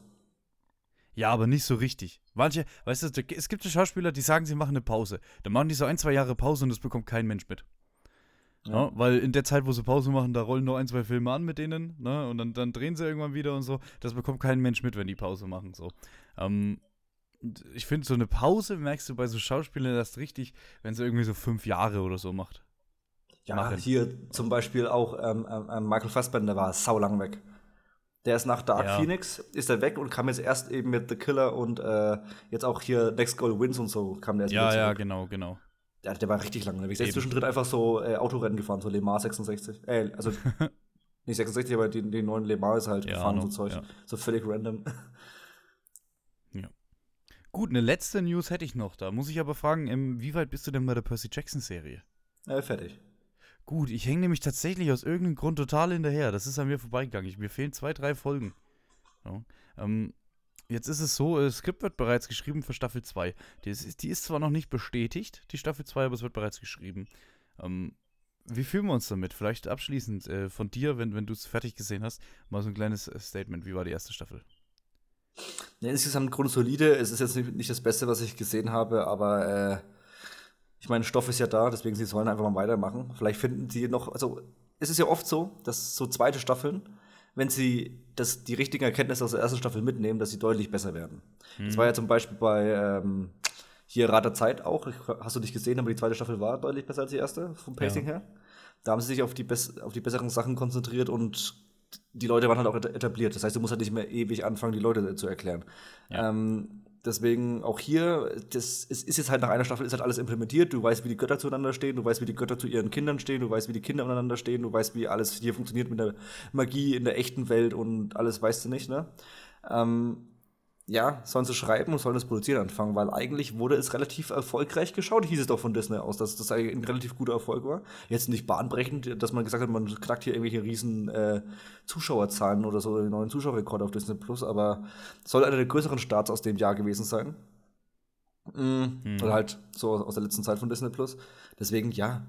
Ja, aber nicht so richtig. Manche, weißt du, es gibt ja Schauspieler, die sagen, sie machen eine Pause. Dann machen die so ein, zwei Jahre Pause und das bekommt kein Mensch mit. Ja. weil in der Zeit, wo sie Pause machen, da rollen noch ein, zwei Filme an mit denen, ne? Und dann, dann drehen sie irgendwann wieder und so. Das bekommt kein Mensch mit, wenn die Pause machen. So. Ähm, ich finde, so eine Pause merkst du bei so Schauspielern erst richtig, wenn sie irgendwie so fünf Jahre oder so macht. Ja, machen. hier zum Beispiel auch ähm, ähm, ähm, Michael Fassbender war saulang weg. Der ist nach Dark Ja. Phoenix, ist er weg und kam jetzt erst eben mit The Killer und äh, jetzt auch hier Next Goal Wins und so kam der erst Ja, ja, genau, genau. Der, der war richtig unterwegs. Der ist zwischendrin einfach so äh, Autorennen gefahren, so Le Mans 66. Äh, also nicht 66, aber den, den neuen Le Mans ist halt Ja, gefahren, noch, so Zeug. ja. So völlig random. Gut, eine letzte News hätte ich noch. Da muss ich aber fragen, wie weit bist du denn bei der Percy Jackson-Serie? äh, fertig. Gut, ich hänge nämlich tatsächlich aus irgendeinem Grund total hinterher. Das ist an mir vorbeigegangen. Ich, mir fehlen zwei, drei Folgen. Ja. Ähm, jetzt ist es so, das Skript wird bereits geschrieben für Staffel 2. Die ist, die ist zwar noch nicht bestätigt, die Staffel 2, aber es wird bereits geschrieben. Ähm, wie fühlen wir uns damit? Vielleicht abschließend äh, von dir, wenn, wenn du es fertig gesehen hast, mal so ein kleines äh, Statement. Wie war die erste Staffel? Ja, insgesamt grundsolide. Es ist jetzt nicht, nicht das Beste, was ich gesehen habe, aber äh, ich meine, Stoff ist ja da, deswegen sie sollen einfach mal weitermachen. Vielleicht finden sie noch, also es ist ja oft so, dass so zweite Staffeln, wenn sie das, die richtigen Erkenntnisse aus der ersten Staffel mitnehmen, dass sie deutlich besser werden. Das war ja zum Beispiel bei ähm, hier Rat der Zeit auch. Ich, hast du nicht gesehen, aber die zweite Staffel war deutlich besser als die erste, vom Pacing her. Da haben sie sich auf die, auf die besseren Sachen konzentriert und die Leute waren halt auch eta- etabliert. Das heißt, du musst halt nicht mehr ewig anfangen, die Leute zu erklären. Ja. Ähm, deswegen auch hier, das ist, ist jetzt halt nach einer Staffel ist halt alles implementiert. Du weißt, wie die Götter zueinander stehen, du weißt, wie die Götter zu ihren Kindern stehen, du weißt, wie die Kinder untereinander stehen, du weißt, wie alles hier funktioniert mit der Magie in der echten Welt und alles weißt du nicht, ne? Ähm, ja, sollen sie schreiben und sollen das Produzieren anfangen, weil eigentlich wurde es relativ erfolgreich geschaut, hieß es doch von Disney aus, dass das ein relativ guter Erfolg war. Jetzt nicht bahnbrechend, dass man gesagt hat, man knackt hier irgendwelche riesen äh, Zuschauerzahlen oder so, einen neuen Zuschauerrekord auf Disney Plus, aber soll einer der größeren Starts aus dem Jahr gewesen sein. Mm, Hm. Oder halt so aus der letzten Zeit von Disney Plus. Deswegen, ja,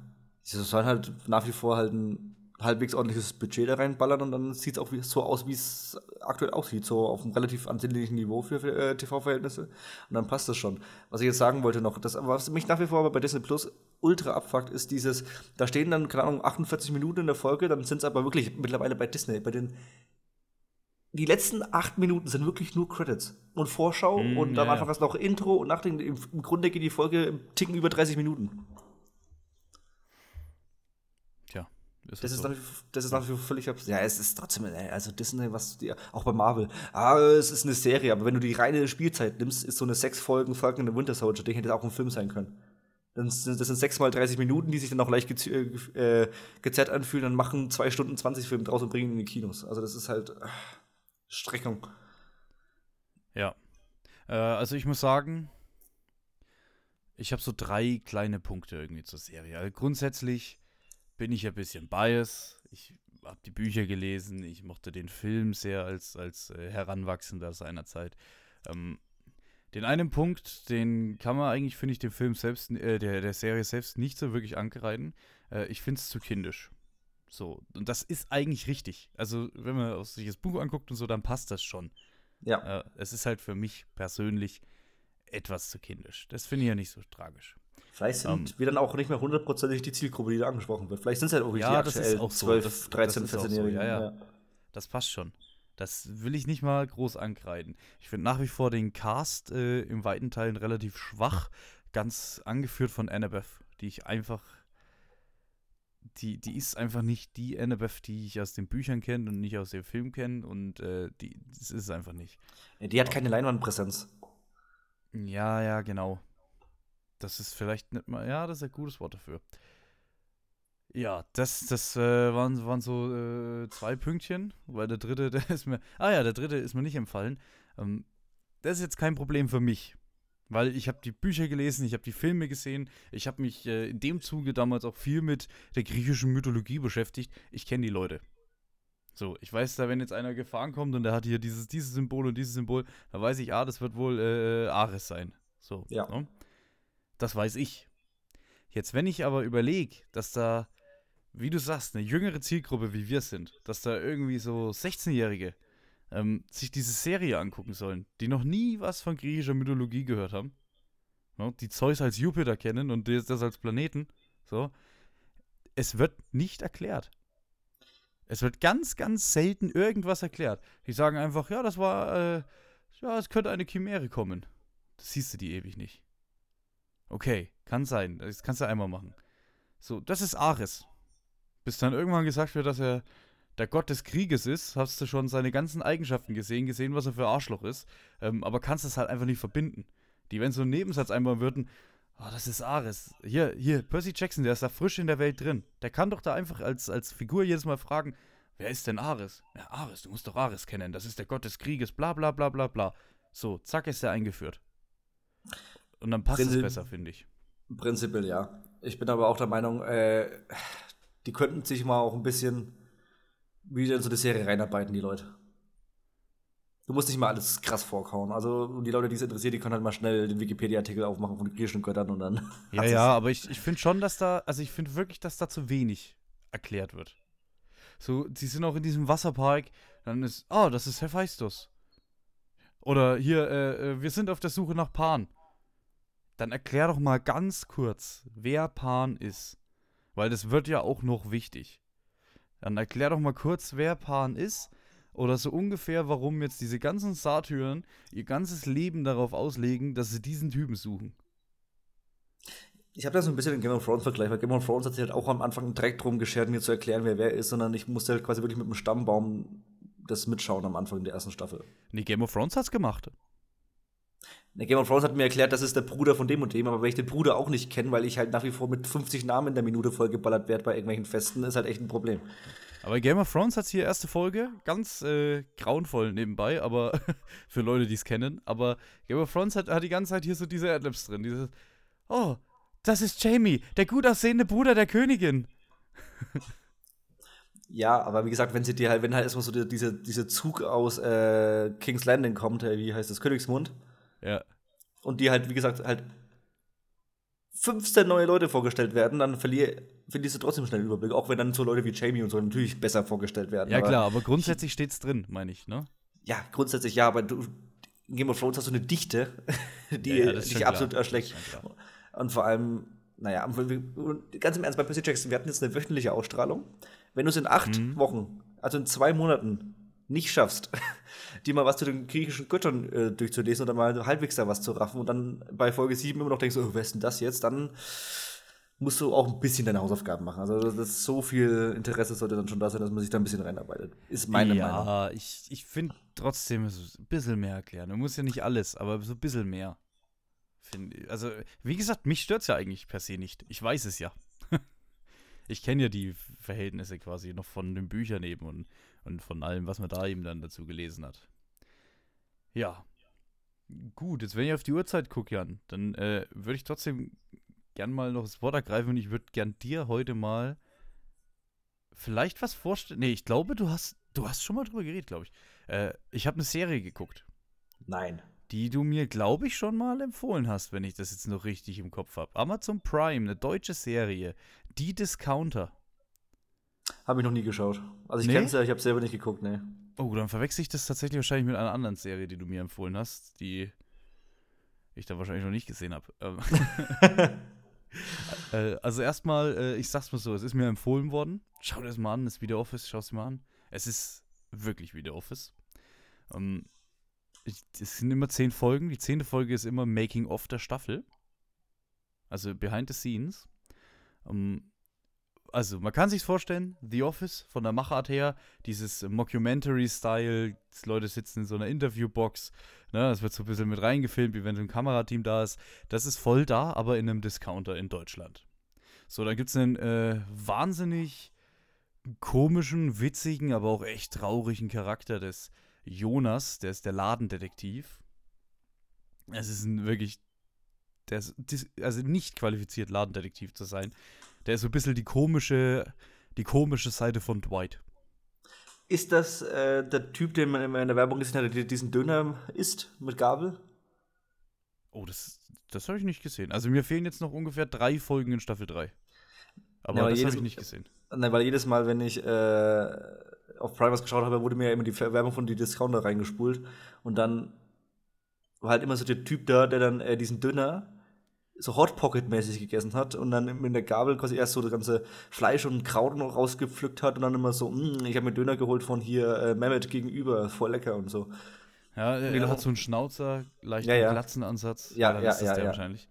sie sollen halt nach wie vor halt ein halbwegs ordentliches Budget da reinballern und dann sieht es auch so aus, wie es aktuell aussieht, so auf einem relativ ansehnlichen Niveau für, äh, TV-Verhältnisse. Und dann passt das schon. Was ich jetzt sagen wollte noch, das, was mich nach wie vor aber bei Disney Plus ultra abfuckt, ist dieses, da stehen dann, keine Ahnung, 48 Minuten in der Folge, dann sind es aber wirklich mittlerweile bei Disney, bei den die letzten acht Minuten sind wirklich nur Credits und Vorschau Mm, und ja, Anfang ja. hast du noch Intro und nach dem, im, im Grunde geht die Folge im Ticken über 30 Minuten. Ist Das ist, so. nach, das ist nach wie vor völlig abs Ja, es ist trotzdem, äh, also Disney, was die, auch bei Marvel. Ah, es ist eine Serie, aber wenn du die reine Spielzeit nimmst, ist so eine sechs Folgen Falcon and Winter Soldier, Ding hätte auch ein Film sein können. Dann sind, das sind sechs mal 30 Minuten, die sich dann auch leicht gez äh, äh, gezerrt anfühlen, dann machen zwei Stunden 20 Filme draus und bringen ihn in die Kinos. Also das ist halt ah, Streckung. Ja. Äh, also ich muss sagen, ich habe so drei kleine Punkte irgendwie zur Serie. Also grundsätzlich bin ich ein bisschen bias. Ich habe die Bücher gelesen, ich mochte den Film sehr als, als äh, Heranwachsender seiner Zeit. Ähm, den einen Punkt, den kann man eigentlich, finde ich, dem Film selbst, äh, der, der Serie selbst nicht so wirklich ankreiden. Äh, ich finde es zu kindisch. So, und das ist eigentlich richtig. Also, wenn man sich das Buch anguckt und so, dann passt das schon. Ja. Äh, es ist halt für mich persönlich etwas zu kindisch. Das finde ich ja nicht so tragisch. Vielleicht sind Ähm. wir dann auch nicht mehr hundertprozentig die Zielgruppe, die da angesprochen wird. Vielleicht sind es halt auch Ja, die das ist aktuell auch so. 12, Das- 13, das ist auch so, 14-Jährigen. ja, ja. Das passt schon. Das will ich nicht mal groß ankreiden. Ich finde nach wie vor den Cast äh, im weiten Teilen relativ schwach, ganz angeführt von Annabeth, die ich einfach. Die, die ist einfach nicht die Annabeth, die ich aus den Büchern kenne und nicht aus dem Film kenne und äh, die, das ist es einfach nicht. Die hat keine Leinwandpräsenz. Ja, ja, genau. Das ist vielleicht nicht mal, ja, das ist ein gutes Wort dafür. Ja, das, das äh, waren, waren so äh, zwei Pünktchen, weil der dritte, der ist mir, ah ja, der dritte ist mir nicht empfallen. Ähm, das ist jetzt kein Problem für mich. Weil ich habe die Bücher gelesen, ich habe die Filme gesehen, ich habe mich äh, in dem Zuge damals auch viel mit der griechischen Mythologie beschäftigt. Ich kenne die Leute. So, ich weiß da, wenn jetzt einer gefahren kommt und der hat hier dieses, dieses Symbol und dieses Symbol, da weiß ich, ah, das wird wohl äh, Ares sein. So, Ja. ne? Das weiß ich. Jetzt, wenn ich aber überlege, dass da, wie du sagst, eine jüngere Zielgruppe wie wir sind, dass da irgendwie so 16-Jährige ähm, sich diese Serie angucken sollen, die noch nie was von griechischer Mythologie gehört haben, ne? die Zeus als Jupiter kennen und das, als Planeten, so, es wird nicht erklärt. Es wird ganz, ganz selten irgendwas erklärt. Die sagen einfach, ja, das war, äh, ja, es könnte eine Chimäre kommen. Das siehst du die ewig nicht. Okay, kann sein. Das kannst du einmal machen. So, das ist Ares. Bis dann irgendwann gesagt wird, dass er der Gott des Krieges ist, hast du schon seine ganzen Eigenschaften gesehen, gesehen, was er für Arschloch ist, ähm, aber kannst es halt einfach nicht verbinden. Die, wenn so einen Nebensatz einbauen würden, oh, das ist Ares. Hier, hier, Percy Jackson, der ist da frisch in der Welt drin. Der kann doch da einfach als, als Figur jedes Mal fragen, wer ist denn Ares? Ja, Ares, du musst doch Ares kennen, das ist der Gott des Krieges, bla bla bla bla bla. So, zack, ist er eingeführt. Und dann passt es Prinzip- besser, finde ich. Prinzipiell ja. Ich bin aber auch der Meinung, äh, die könnten sich mal auch ein bisschen wieder in so eine Serie reinarbeiten, die Leute. Du musst nicht mal alles krass vorkauen. Also die Leute, die es interessiert, die können halt mal schnell den Wikipedia-Artikel aufmachen von den griechischen Göttern und dann. Ja, ja, aber ich, ich finde schon, dass da, also ich finde wirklich, dass da zu wenig erklärt wird. So, sie sind auch in diesem Wasserpark, dann ist, oh, das ist Hephaistos. Oder hier, äh, äh, wir sind auf der Suche nach Pan. Dann erklär doch mal ganz kurz, wer Pan ist. Weil das wird ja auch noch wichtig. Dann erklär doch mal kurz, wer Pan ist. Oder so ungefähr, warum jetzt diese ganzen Satyren ihr ganzes Leben darauf auslegen, dass sie diesen Typen suchen. Ich habe da so ein bisschen den Game of Thrones Vergleich, weil Game of Thrones hat sich halt auch am Anfang direkt drum geschert, mir zu erklären, wer wer ist, sondern ich musste halt quasi wirklich mit dem Stammbaum das mitschauen am Anfang der ersten Staffel. Nee, Game of Thrones hat's gemacht. Der Game of Thrones hat mir erklärt, das ist der Bruder von dem und dem, aber wenn ich den Bruder auch nicht kenne, weil ich halt nach wie vor mit 50 Namen in der Minute vollgeballert werde bei irgendwelchen Festen, ist halt echt ein Problem. Aber Game of Thrones hat hier erste Folge, ganz äh, grauenvoll nebenbei, aber für Leute, die es kennen. Aber Game of Thrones hat, hat die ganze Zeit hier so diese Adlibs drin. Dieses, oh, das ist Jamie, der gut aussehende Bruder der Königin. Ja, aber wie gesagt, wenn sie dir halt, wenn halt erstmal so die, diese, diese Zug aus äh, King's Landing kommt, äh, wie heißt das, Königsmund, Ja. und die halt, wie gesagt, halt 15 neue Leute vorgestellt werden, dann verlier, verlierst du trotzdem schnell den Überblick, auch wenn dann so Leute wie Jamie und so natürlich besser vorgestellt werden. Ja, aber, klar, aber grundsätzlich steht's drin, meine ich, ne? Ja, grundsätzlich ja, aber du, in Game of Thrones hast du eine Dichte, die Ja, ja, dich absolut klar. erschlägt. Und vor allem, naja, ganz im Ernst, bei Percy Jackson, wir hatten jetzt eine wöchentliche Ausstrahlung. Wenn du es in acht Mhm. Wochen, also in zwei Monaten, nicht schaffst, die mal was zu den griechischen Göttern äh, durchzulesen oder mal halbwegs da was zu raffen und dann bei Folge 7 immer noch denkst, oh, wer ist denn das jetzt? Dann musst du auch ein bisschen deine Hausaufgaben machen. Also das ist so viel Interesse sollte dann schon da sein, dass man sich da ein bisschen reinarbeitet. Ist meine ja, Meinung. ich, ich finde trotzdem es ist ein bisschen mehr erklären. Man muss ja nicht alles, aber so ein bisschen mehr. Find, also, wie gesagt, mich stört's ja eigentlich per se nicht. Ich weiß es ja. Ich kenne ja die Verhältnisse quasi noch von den Büchern eben und, und von allem, was man da eben dann dazu gelesen hat. Ja. Gut, jetzt wenn ich auf die Uhrzeit gucke, Jan, dann äh, würde ich trotzdem gern mal noch das Wort ergreifen und ich würde gern dir heute mal vielleicht was vorstellen. Nee, ich glaube, du hast, du hast schon mal drüber geredet, glaube ich. Äh, ich habe eine Serie geguckt, Nein. die du mir, glaube ich, schon mal empfohlen hast, wenn ich das jetzt noch richtig im Kopf habe. Amazon Prime, eine deutsche Serie, Die Discounter. Habe ich noch nie geschaut. Also ich Nee? kenne es ja, ich habe selber nicht geguckt, nee. Oh, dann verwechsel ich das tatsächlich wahrscheinlich mit einer anderen Serie, die du mir empfohlen hast, die ich da wahrscheinlich noch nicht gesehen habe. Ähm, äh, also erstmal, äh, ich sag's mal so, es ist mir empfohlen worden. Schau dir das mal an, das ist wie The Office, schau es dir mal an. Es ist wirklich wie The Office. Ähm, ich- es sind immer zehn Folgen. Die zehnte Folge ist immer Making of der Staffel. Also behind the scenes. Ähm, also, man kann sich's vorstellen, The Office von der Machart her, dieses Mockumentary-Style, Leute sitzen in so einer Interviewbox, ne, das wird so ein bisschen mit reingefilmt, wie wenn so ein Kamerateam da ist. Das ist voll da, aber in einem Discounter in Deutschland. So, dann gibt's einen äh, wahnsinnig komischen, witzigen, aber auch echt traurigen Charakter des Jonas, der ist der Ladendetektiv. Es ist ein wirklich, der ist, also nicht qualifiziert, Ladendetektiv zu sein. Der ist so ein bisschen die komische, die komische Seite von Dwight. Ist das äh, der Typ, den man in der Werbung gesehen hat, der diesen Döner isst mit Gabel? Oh, das, das habe ich nicht gesehen. Also mir fehlen jetzt noch ungefähr drei Folgen in Staffel 3. Aber ja, das habe ich nicht gesehen. Nein, weil jedes Mal, wenn ich äh, auf Prime was geschaut habe, wurde mir ja immer die Werbung von die Discounter reingespult. Und dann war halt immer so der Typ da, der dann äh, diesen Döner so Hot Pocket-mäßig gegessen hat und dann mit der Gabel quasi erst so das ganze Fleisch und Kraut noch rausgepflückt hat und dann immer so, mm, ich habe mir Döner geholt von hier äh, Mehmet gegenüber, voll lecker und so. Ja, er genau. hat so einen Schnauzer, leichten ja, ja. Glatzenansatz. Ja, ja, ja, ist ja, der ja. wahrscheinlich.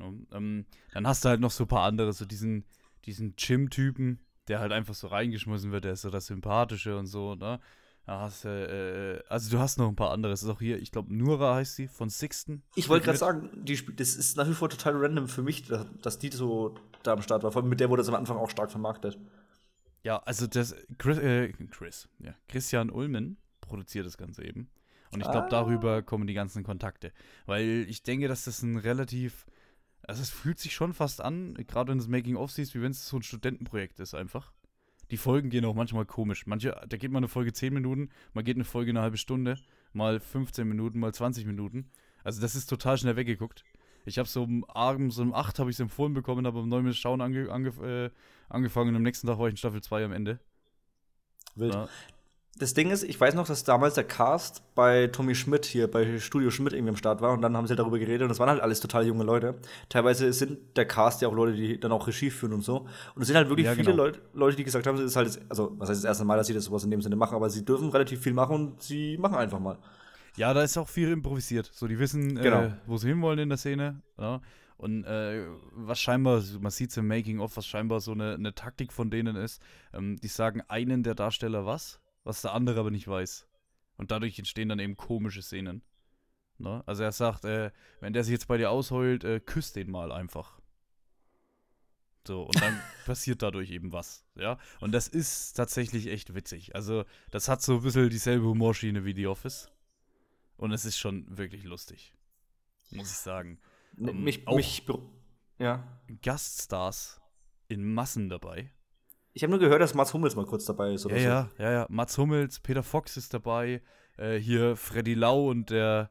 Ähm, dann hast du halt noch so ein paar andere, so diesen, diesen Gym-Typen, der halt einfach so reingeschmissen wird, der ist so das Sympathische und so, ne? Hast du, äh, also du hast noch ein paar andere. Das ist auch hier, ich glaube, Nura heißt sie, von Sixten. Ich wollte gerade sagen, die, das ist nach wie vor total random für mich, dass die so da am Start war. Vor allem mit der wurde es am Anfang auch stark vermarktet. Ja, also das Chris, äh, Chris ja, Christian Ulmen produziert das Ganze eben. Und ich glaube, ah. darüber kommen die ganzen Kontakte. Weil ich denke, dass das ein relativ, also es fühlt sich schon fast an, gerade wenn du das Making-of siehst, wie wenn es so ein Studentenprojekt ist einfach die Folgen gehen auch manchmal komisch. Manche, da geht mal eine Folge 10 Minuten, mal geht eine Folge eine halbe Stunde, mal 15 Minuten, mal 20 Minuten. Also das ist total schnell weggeguckt. Ich habe so um abends um 8 habe ich es empfohlen bekommen, habe um 9 mit Schauen ange, ange, äh, angefangen und am nächsten Tag war ich in Staffel 2 am Ende. Wild. Ja das Ding ist, ich weiß noch, dass damals der Cast bei Tommy Schmidt hier bei Studio Schmidt irgendwie am Start war und dann haben sie halt darüber geredet und das waren halt alles total junge Leute. Teilweise sind der Cast ja auch Leute, die dann auch Regie führen und so. Und es sind halt wirklich ja, viele genau. Leute, Leute, die gesagt haben, es ist halt, das, also was heißt das erste Mal, dass sie das sowas in dem Sinne machen, aber sie dürfen relativ viel machen und sie machen einfach mal. Ja, da ist auch viel improvisiert. So, die wissen, äh, genau. äh, wo sie hinwollen in der Szene. Ja. Und äh, was scheinbar, man sieht es im Making-of, was scheinbar so eine, eine Taktik von denen ist, ähm, die sagen einen der Darsteller was was der andere aber nicht weiß. Und dadurch entstehen dann eben komische Szenen. Ne? Also er sagt, äh, wenn der sich jetzt bei dir ausheult, äh, küsst den mal einfach. So, und dann passiert dadurch eben was, ja. Und das ist tatsächlich echt witzig. Also, das hat so ein bisschen dieselbe Humorschiene wie The Office. Und es ist schon wirklich lustig. Muss ich sagen. Um, ähm, mich, mich, ja. Gaststars in Massen dabei. Ich habe nur gehört, dass Mats Hummels mal kurz dabei ist. Oder ja, so. ja, ja, ja. Mats Hummels, Peter Fox ist dabei. Äh, hier Freddy Lau und der,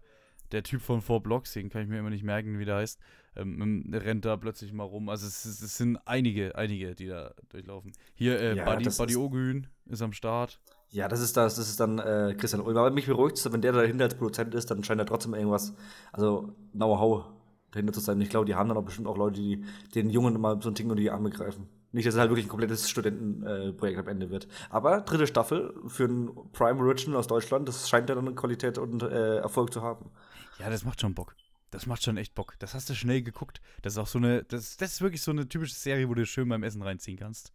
der Typ von Four Blocks, den kann ich mir immer nicht merken, wie der heißt, ähm, rennt da plötzlich mal rum. Also es, es, sind einige, einige, die da durchlaufen. Hier äh, ja, Buddy, Buddy Ogün ist am Start. Ja, das ist das, das ist dann äh, Christian Ulmer. Aber mich beruhigt es, wenn der dahinter als Produzent ist, dann scheint er trotzdem irgendwas, also Know-how dahinter zu sein. Ich glaube, die haben dann auch bestimmt auch Leute, die den Jungen mal so ein Ding unter die Arme greifen. Nicht, dass es halt wirklich ein komplettes Studentenprojekt äh, am Ende wird. Aber dritte Staffel für ein Prime Original aus Deutschland, das scheint ja dann Qualität und äh, Erfolg zu haben. Ja, das macht schon Bock. Das macht schon echt Bock. Das hast du schnell geguckt. Das ist auch so eine, das, das ist wirklich so eine typische Serie, wo du schön beim Essen reinziehen kannst.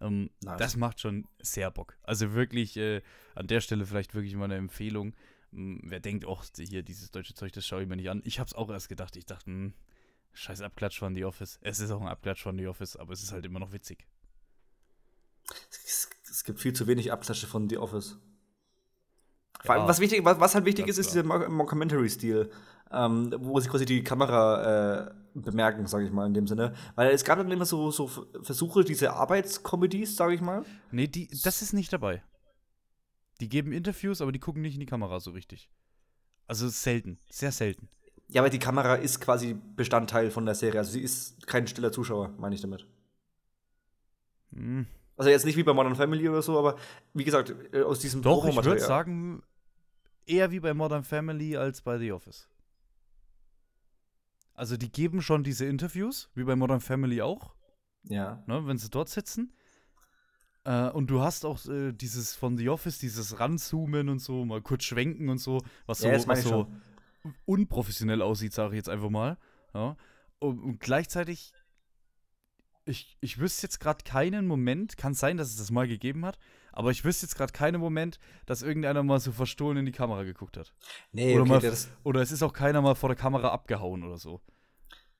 Ähm, nice. Das macht schon sehr Bock. Also wirklich äh, an der Stelle vielleicht wirklich mal eine Empfehlung. Ähm, wer denkt, auch hier dieses deutsche Zeug, das schaue ich mir nicht an. Ich habe es auch erst gedacht. Ich dachte, mh, hm, Scheiß Abklatsch von The Office. Es ist auch ein Abklatsch von The Office, aber es ist halt immer noch witzig. Es, es gibt viel zu wenig Abklatsche von The Office. Vor allem, was, wichtig, was, was halt wichtig ist, ist dieser Mockumentary-Stil, ähm, wo sie quasi die Kamera äh, bemerken, sage ich mal, in dem Sinne. Weil es gab dann immer so, so Versuche, diese Arbeitskomödies, sage ich mal. Nee, die, das ist nicht dabei. Die geben Interviews, aber die gucken nicht in die Kamera so richtig. Also selten, sehr selten. Ja, aber die Kamera ist quasi Bestandteil von der Serie. Also sie ist kein stiller Zuschauer, meine ich damit. Hm. Also jetzt nicht wie bei Modern Family oder so, aber wie gesagt, äh, aus diesem Doch, ich würde sagen, eher wie bei Modern Family als bei The Office. Also die geben schon diese Interviews, wie bei Modern Family auch. Ja. Ne, wenn sie dort sitzen. Äh, und du hast auch äh, dieses von The Office, dieses Ranzoomen und so, mal kurz schwenken und so, was ja, so, was so unprofessionell aussieht, sage ich jetzt einfach mal. Ja. Und, und gleichzeitig, ich, ich wüsste jetzt gerade keinen Moment, kann sein, dass es das mal gegeben hat, aber ich wüsste jetzt gerade keinen Moment, dass irgendeiner mal so verstohlen in die Kamera geguckt hat. Nee, oder, okay, mal, oder es ist auch keiner mal vor der Kamera abgehauen oder so.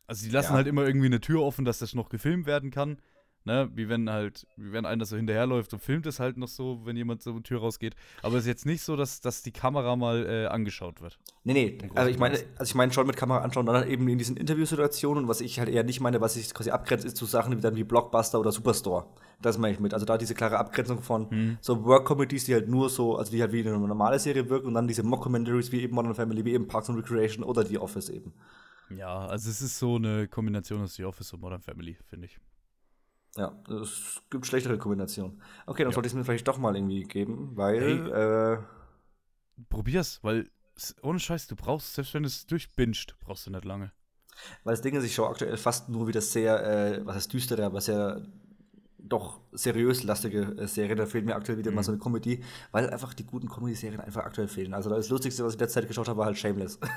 Also die lassen ja. halt immer irgendwie eine Tür offen, dass das noch gefilmt werden kann. Ne, wie wenn halt, wie wenn einer so hinterherläuft und filmt es halt noch so, wenn jemand so eine Tür rausgeht. Aber es ist jetzt nicht so, dass, dass die Kamera mal äh, angeschaut wird. Nee, nee, also ich meine, also ich meine schon mit Kamera anschauen, dann eben in diesen Interviewsituationen und was ich halt eher nicht meine, was ich quasi abgrenzt, ist zu Sachen wie dann wie Blockbuster oder Superstore. Das meine ich mit. Also da diese klare Abgrenzung von hm. so Work-Comedies, die halt nur so, also die halt wie eine normale Serie wirken und dann diese Mock-Commentaries wie eben Modern Family, wie eben Parks and Recreation oder The Office eben. Ja, also es ist so eine Kombination aus The Office und Modern Family, finde ich. Ja, es gibt schlechtere Kombinationen. Okay, dann ja. sollte ich es mir vielleicht doch mal irgendwie geben, weil. Hey, äh, probier's, weil ohne Scheiß, du brauchst, selbst wenn es durchbinscht, brauchst du nicht lange. Weil das Ding ist, ich schaue aktuell fast nur wieder sehr, äh, was heißt düstere, aber sehr doch seriös lastige äh, Serien. Da fehlt mir aktuell wieder mhm. mal so eine Comedy, weil einfach die guten Comedy-Serien einfach aktuell fehlen. Also das Lustigste, was ich derzeit geschaut habe, war halt Shameless.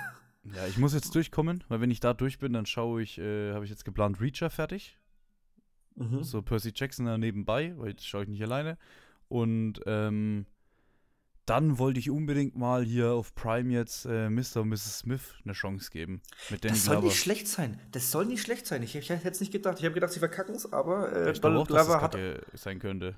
Ja, ich muss jetzt durchkommen, weil wenn ich da durch bin, dann schaue ich, äh, habe ich jetzt geplant Reacher fertig. Mhm. So Percy Jackson da nebenbei, weil das schaue ich nicht alleine. Und ähm, dann wollte ich unbedingt mal hier auf Prime jetzt äh, Mr. und Mrs. Smith eine Chance geben. Mit das soll nicht schlecht sein. Das soll nicht schlecht sein. Ich, ich hätte es nicht gedacht. Ich habe gedacht, sie verkacken es, aber äh, ich glaube auch, dass es hat sein könnte.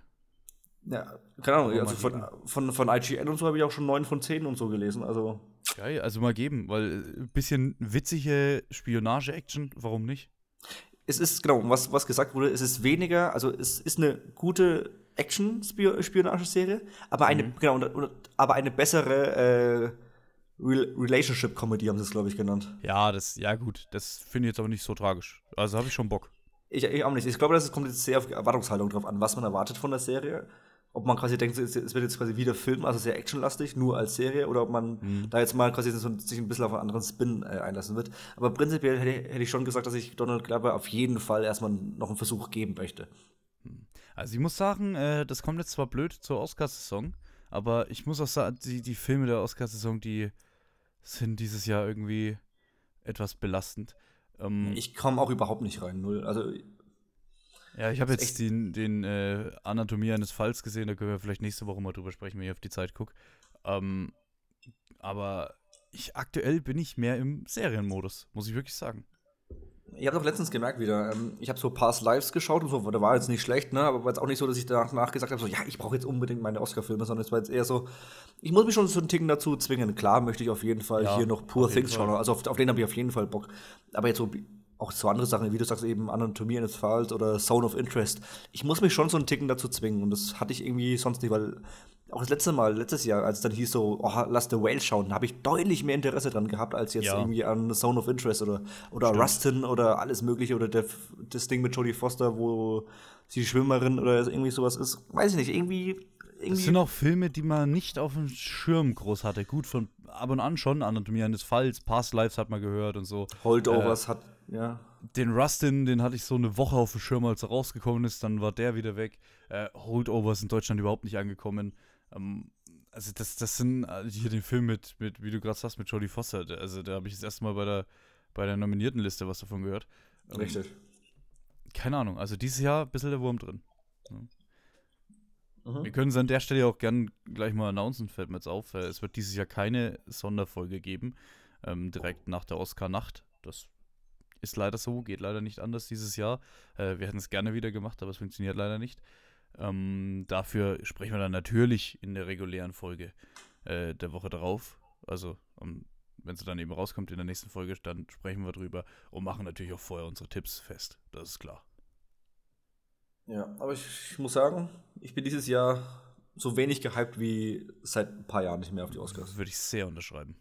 Ja, keine Ahnung. Also von, von, von IGN und so habe ich auch schon 9 von 10 und so gelesen. Also. Geil, also mal geben, weil ein äh, bisschen witzige Spionage-Action, warum nicht? Es ist, genau, was, was gesagt wurde, es ist weniger, also es ist eine gute Action-Spionageserie, aber eine, mhm. genau, aber eine bessere äh, Relationship-Comedy haben sie es, glaube ich, genannt. Ja, das, ja gut, das finde ich jetzt aber nicht so tragisch. Also habe ich schon Bock. Ich, ich auch nicht. Ich glaube, das kommt jetzt sehr auf Erwartungshaltung drauf an, was man erwartet von der Serie ob man quasi denkt, es wird jetzt quasi wieder Film, also sehr actionlastig, nur als Serie, oder ob man mhm. da jetzt mal quasi so, sich ein bisschen auf einen anderen Spin äh, einlassen wird. Aber prinzipiell hätte, hätte, ich schon gesagt, dass ich Donald Glover auf jeden Fall erstmal noch einen Versuch geben möchte. Hm. Also ich muss sagen, äh, das kommt jetzt zwar blöd zur Oscarsaison, aber ich muss auch sagen, die, die Filme der Oscarsaison, die sind dieses Jahr irgendwie etwas belastend. Ähm, ich komme auch überhaupt nicht rein, null. Also ja, ich habe jetzt den, den äh, Anatomie eines Falls gesehen, da können wir vielleicht nächste Woche mal drüber sprechen, wenn ich auf die Zeit gucke. Ähm, aber ich, aktuell bin ich mehr im Serienmodus, muss ich wirklich sagen. Ich habe doch letztens gemerkt wieder, ähm, ich habe so Past Lives geschaut und so, da war jetzt nicht schlecht, ne? aber war jetzt auch nicht so, dass ich danach gesagt habe, so, ja, ich brauche jetzt unbedingt meine Oscar-Filme, sondern es war jetzt eher so, ich muss mich schon so einen Ticken dazu zwingen. Klar möchte ich auf jeden Fall ja, hier noch Poor Things schauen, also auf, auf den habe ich auf jeden Fall Bock. Aber jetzt so auch so andere Sachen, wie du sagst, eben Anatomie eines Falls oder Zone of Interest. Ich muss mich schon so einen Ticken dazu zwingen und das hatte ich irgendwie sonst nicht, weil auch das letzte Mal, letztes Jahr, als es dann hieß so, oh, lass The Whale schauen, habe ich deutlich mehr Interesse dran gehabt, als jetzt ja. irgendwie an Zone of Interest oder, oder Rustin oder alles mögliche oder der, das Ding mit Jodie Foster, wo sie Schwimmerin oder irgendwie sowas ist. Weiß ich nicht, irgendwie irgendwie. Das sind auch Filme, die man nicht auf dem Schirm groß hatte. Gut, von ab und an schon. Anatomie eines Falls, Past Lives hat man gehört und so. Holdovers äh, hat ja. Den Rustin, den hatte ich so eine Woche auf dem Schirm, als er rausgekommen ist, dann war der wieder weg. Äh, Holdovers in Deutschland überhaupt nicht angekommen. Ähm, also das, das sind äh, hier den Film mit, mit wie du gerade sagst, mit Jodie Foster. Also da habe ich das erste Mal bei der, bei der nominierten Liste was davon gehört. Ähm, Richtig. Keine Ahnung, also dieses Jahr ein bisschen der Wurm drin. Ja. Mhm. Wir können es an der Stelle auch gern gleich mal announcen, fällt mir jetzt auf. Es wird dieses Jahr keine Sonderfolge geben, ähm, direkt nach der Oscar-Nacht. Das ist leider so, geht leider nicht anders dieses Jahr. Äh, wir hätten es gerne wieder gemacht, aber es funktioniert leider nicht. Ähm, dafür sprechen wir dann natürlich in der regulären Folge äh, der Woche darauf. Also, um, wenn sie dann eben rauskommt in der nächsten Folge, dann sprechen wir drüber und machen natürlich auch vorher unsere Tipps fest. Das ist klar. Ja, aber ich, ich muss sagen, ich bin dieses Jahr so wenig gehypt wie seit ein paar Jahren nicht mehr auf die Oscars. Würde ich sehr unterschreiben.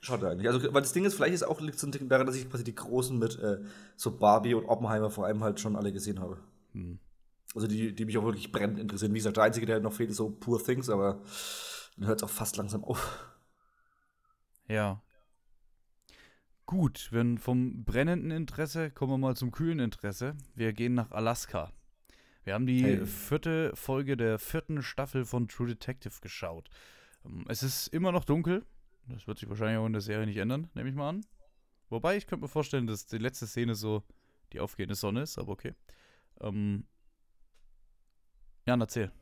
Schade eigentlich. Also, weil das Ding ist, vielleicht ist auch liegt Ding daran, dass ich quasi die großen mit äh, so Barbie und Oppenheimer vor allem halt schon alle gesehen habe. Hm. Also die, die mich auch wirklich brennend interessieren. Wie gesagt, der einzige, der halt noch fehlt, ist so Poor Things, aber dann hört es auch fast langsam auf. Ja. Gut, wenn vom brennenden Interesse kommen wir mal zum kühlen Interesse. Wir gehen nach Alaska. Wir haben die hey. vierte Folge der vierten Staffel von True Detective geschaut. Ähm, es ist immer noch dunkel, das wird sich wahrscheinlich auch in der Serie nicht ändern, nehme ich mal an. Wobei, ich könnte mir vorstellen, dass die letzte Szene so die aufgehende Sonne ist, aber okay. Ähm, ja, erzähl.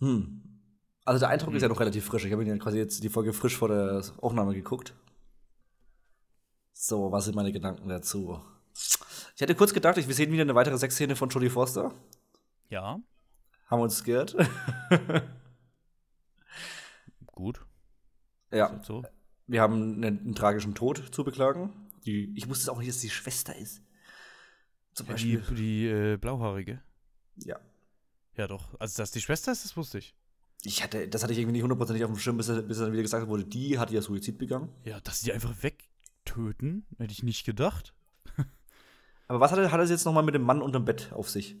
Hm. Also der Eindruck hm. ist ja noch relativ frisch. Ich habe mir ja quasi jetzt die Folge frisch vor der Aufnahme geguckt. So, was sind meine Gedanken dazu? Ich hätte kurz gedacht, wir sehen wieder eine weitere Sexszene von Jodie Foster. Ja. Haben wir uns geirrt. Gut. Ja. So. Wir haben einen, einen tragischen Tod zu beklagen. Die, ich wusste es auch nicht, dass die Schwester ist. Zum Die, Beispiel. die äh, blauhaarige. Ja. Ja, doch. Also, dass die Schwester ist, das wusste ich. Ich hatte, das hatte ich irgendwie nicht hundertprozentig auf dem Schirm, bis, er- bis dann wieder gesagt wurde, die hat ja Suizid begangen. Ja, dass die einfach wegtöten, hätte ich nicht gedacht. Aber was hat hat er jetzt nochmal mit dem Mann unterm Bett auf sich?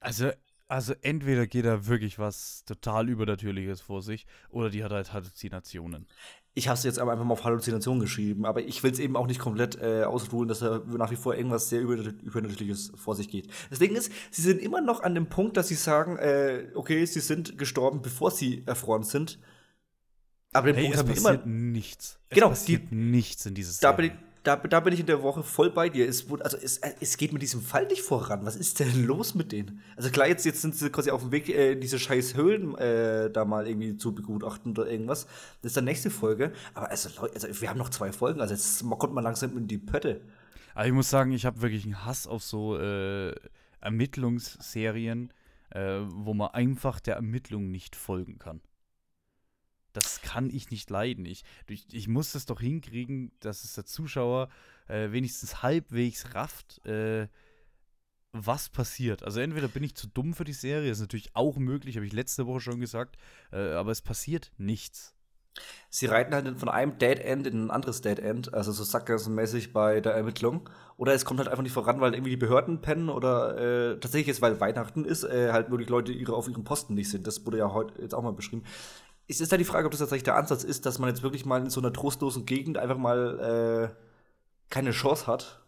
Also, also entweder geht da wirklich was total Übernatürliches vor sich oder die hat halt Halluzinationen. Ich habe es jetzt aber einfach mal auf Halluzination geschrieben, aber ich will es eben auch nicht komplett äh, ausruhen, dass da nach wie vor irgendwas sehr Über- Übernatürliches vor sich geht. Das Ding ist, sie sind immer noch an dem Punkt, dass sie sagen, äh, okay, sie sind gestorben, bevor sie erfroren sind. Aber den Hey, Punkt es haben wir passiert immer. nichts. Genau, es passiert nichts in dieses Da bin, ich, da, da bin ich in der Woche voll bei dir. Es, also es, äh, es geht mit diesem Fall nicht voran. Was ist denn los mit denen? Also klar, jetzt, jetzt sind sie quasi auf dem Weg, äh, diese scheiß Höhlen äh, da mal irgendwie zu begutachten oder irgendwas. Das ist dann nächste Folge. Aber also, also wir haben noch zwei Folgen. Also jetzt kommt man langsam in die Pötte. Aber ich muss sagen, ich habe wirklich einen Hass auf so äh, Ermittlungsserien, äh, wo man einfach der Ermittlung nicht folgen kann. Das kann ich nicht leiden. Ich, ich, muss das doch hinkriegen, dass es der Zuschauer äh, wenigstens halbwegs rafft, äh, was passiert. Also entweder bin ich zu dumm für die Serie, ist natürlich auch möglich, habe ich letzte Woche schon gesagt, äh, aber es passiert nichts. Sie reiten halt von einem Dead End in ein anderes Dead End, also so sackgassenmäßig bei der Ermittlung. Oder es kommt halt einfach nicht voran, weil irgendwie die Behörden pennen oder äh, tatsächlich jetzt, weil Weihnachten ist, äh, halt wirklich Leute ihre, auf ihren Posten nicht sind. Das wurde ja heute jetzt auch mal beschrieben. Es ist da die Frage, ob das tatsächlich der Ansatz ist, dass man jetzt wirklich mal in so einer trostlosen Gegend einfach mal äh, keine Chance hat,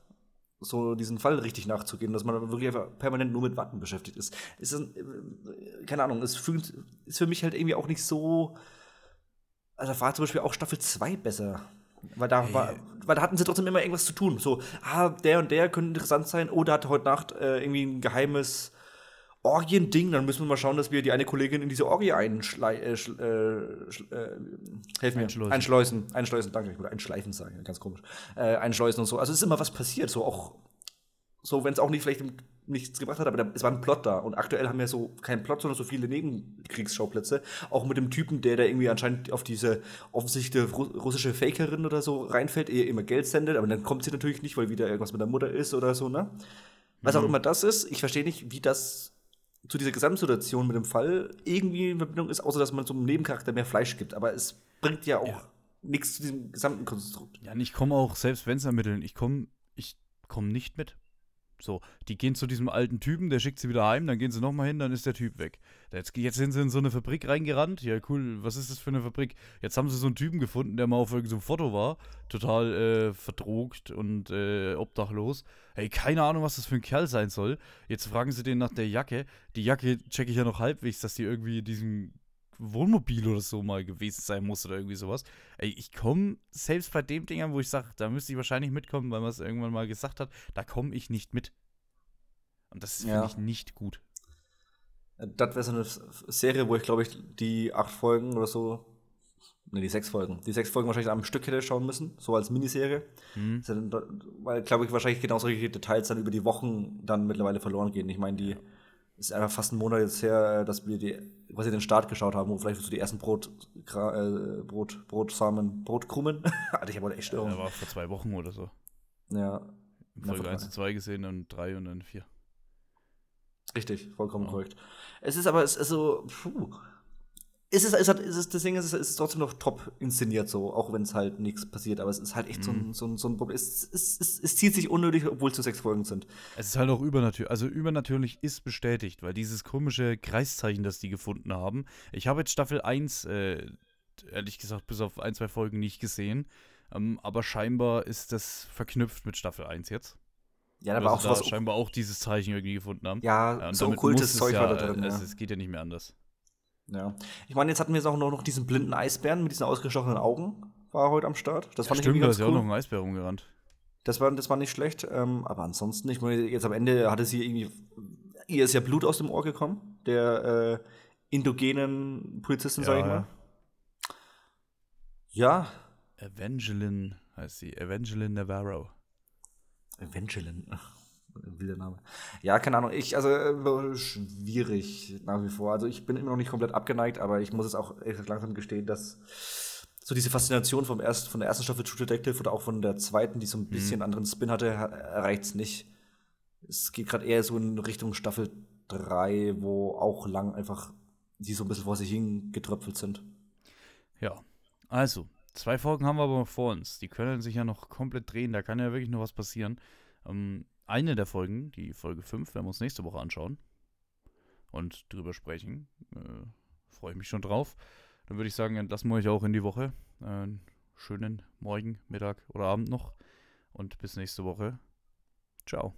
so diesen Fall richtig nachzugehen, dass man wirklich einfach permanent nur mit Warten beschäftigt ist. ist ein, äh, keine Ahnung, es fühlt, ist für mich halt irgendwie auch nicht so. Also da war zum Beispiel auch Staffel 2 besser. Weil da, war, weil da hatten sie trotzdem immer irgendwas zu tun. So, ah, der und der könnte interessant sein. Oh, der hatte heute Nacht äh, irgendwie ein geheimes Orgien-Ding. Dann müssen wir mal schauen, dass wir die eine Kollegin in diese Orgie einschlei äh, äh, äh. Einschleusen. Einschleusen. Einschleusen, danke. Ich wollte einschleifen sagen, ganz komisch. Äh, einschleusen und so. Also es ist immer was passiert. So auch, so wenn es auch nicht vielleicht nichts gebracht hat, aber da, es war ein Plot da. Und aktuell haben wir so keinen Plot, sondern so viele Nebenkriegsschauplätze. Auch mit dem Typen, der da irgendwie anscheinend auf diese offensichtliche Ru- russische Fakerin oder so reinfällt, ihr immer Geld sendet, aber dann kommt sie natürlich nicht, weil wieder irgendwas mit der Mutter ist oder so, ne? Was auch immer das ist, ich verstehe nicht, wie das zu dieser Gesamtsituation mit dem Fall irgendwie in Verbindung ist, außer dass man so einem Nebencharakter mehr Fleisch gibt. Aber es bringt ja auch Ja. nichts zu diesem gesamten Konstrukt. Ja, und ich komme auch, selbst wenn es ermitteln, ich komme ich komm nicht mit. So, die gehen zu diesem alten Typen, der schickt sie wieder heim, dann gehen sie nochmal hin, dann ist der Typ weg. Jetzt, jetzt sind sie in so eine Fabrik reingerannt. Ja, cool, was ist das für eine Fabrik? Jetzt haben sie so einen Typen gefunden, der mal auf irgendeinem Foto war, total äh, verdrogt und äh, obdachlos. Hey, keine Ahnung, was das für ein Kerl sein soll. Jetzt fragen sie den nach der Jacke. Die Jacke checke ich ja noch halbwegs, dass die irgendwie in diesem Wohnmobil oder so mal gewesen sein muss oder irgendwie sowas. Ey, ich komme selbst bei dem Dingern, wo ich sage, da müsste ich wahrscheinlich mitkommen, weil man es irgendwann mal gesagt hat, da komme ich nicht mit. Und das finde Ja. ich nicht gut. Das wäre so eine Serie, wo ich glaube ich die acht Folgen oder so, ne, die sechs Folgen, die sechs Folgen wahrscheinlich am Stück hätte schauen müssen, so als Miniserie. Hm? Dann- Weil, glaube ich, wahrscheinlich genau solche Details dann über die Wochen dann mittlerweile verloren gehen. Ich meine, die ist einfach fast ein Monat jetzt her, äh, dass wir die, quasi den Start geschaut haben, wo vielleicht so die ersten Brot, äh, Brot, Brotsamen, Brotkrumen. Alter, ich habe heute echt Störung. war vor zwei Wochen oder so. Ja, Na, Folge vor 1 drei. und 2 gesehen und 3 und dann 4. richtig, vollkommen Ja. korrekt. Es ist aber, es ist so, puh. Es ist, es hat, es ist, das Ding ist, es ist trotzdem noch top inszeniert, so, auch wenn es halt nichts passiert. Aber es ist halt echt so, ein, so, ein, so ein Problem. Es, es, es, es zieht sich unnötig, obwohl es zu sechs Folgen sind. Es ist halt auch übernatürlich. Also übernatürlich ist bestätigt, weil dieses komische Kreiszeichen, das die gefunden haben. Ich habe jetzt Staffel 1, äh, ehrlich gesagt, bis auf ein, zwei Folgen nicht gesehen. Ähm, aber scheinbar ist das verknüpft mit Staffel 1 jetzt. Ja, da war auch sie da sowas. scheinbar auch dieses Zeichen irgendwie gefunden haben. Ja, und so okkultes es Zeug ja, war da drin. äh, Ja. Es, es geht ja nicht mehr anders. Ja. Ich meine, jetzt hatten wir jetzt auch noch, noch diesen blinden Eisbären mit diesen ausgestochenen Augen. War heute am Start. Das fand ich Stimmt, irgendwie da ist ja auch cool. noch ein Eisbär rumgerannt. Das war, das war nicht schlecht. Ähm, aber ansonsten, ich meine, jetzt am Ende hatte sie irgendwie. Ihr ist ja Blut aus dem Ohr gekommen, der äh, indogenen Polizistin, sag ich Ja, mal. Ja, Evangeline heißt sie. Evangeline Navarro. Evangeline. Wilder Name. Ja, keine Ahnung. Ich, also äh, schwierig nach wie vor. Also ich bin immer noch nicht komplett abgeneigt, aber ich muss es auch langsam gestehen, dass so diese Faszination vom erst, von der ersten Staffel True Detective oder auch von der zweiten, die so ein bisschen mhm. anderen Spin hatte, erreicht es nicht. Es geht gerade eher so in Richtung Staffel 3, wo auch lang einfach die so ein bisschen vor sich hingetröpfelt sind. Ja, also, zwei Folgen haben wir aber vor uns. Die können sich ja noch komplett drehen, da kann ja wirklich noch was passieren. Ähm, eine der Folgen, die Folge 5, werden wir uns nächste Woche anschauen und drüber sprechen. Äh, Freue ich mich schon drauf. Dann würde ich sagen, entlassen wir euch auch in die Woche. Äh, schönen Morgen, Mittag oder Abend noch. Und bis nächste Woche. Ciao.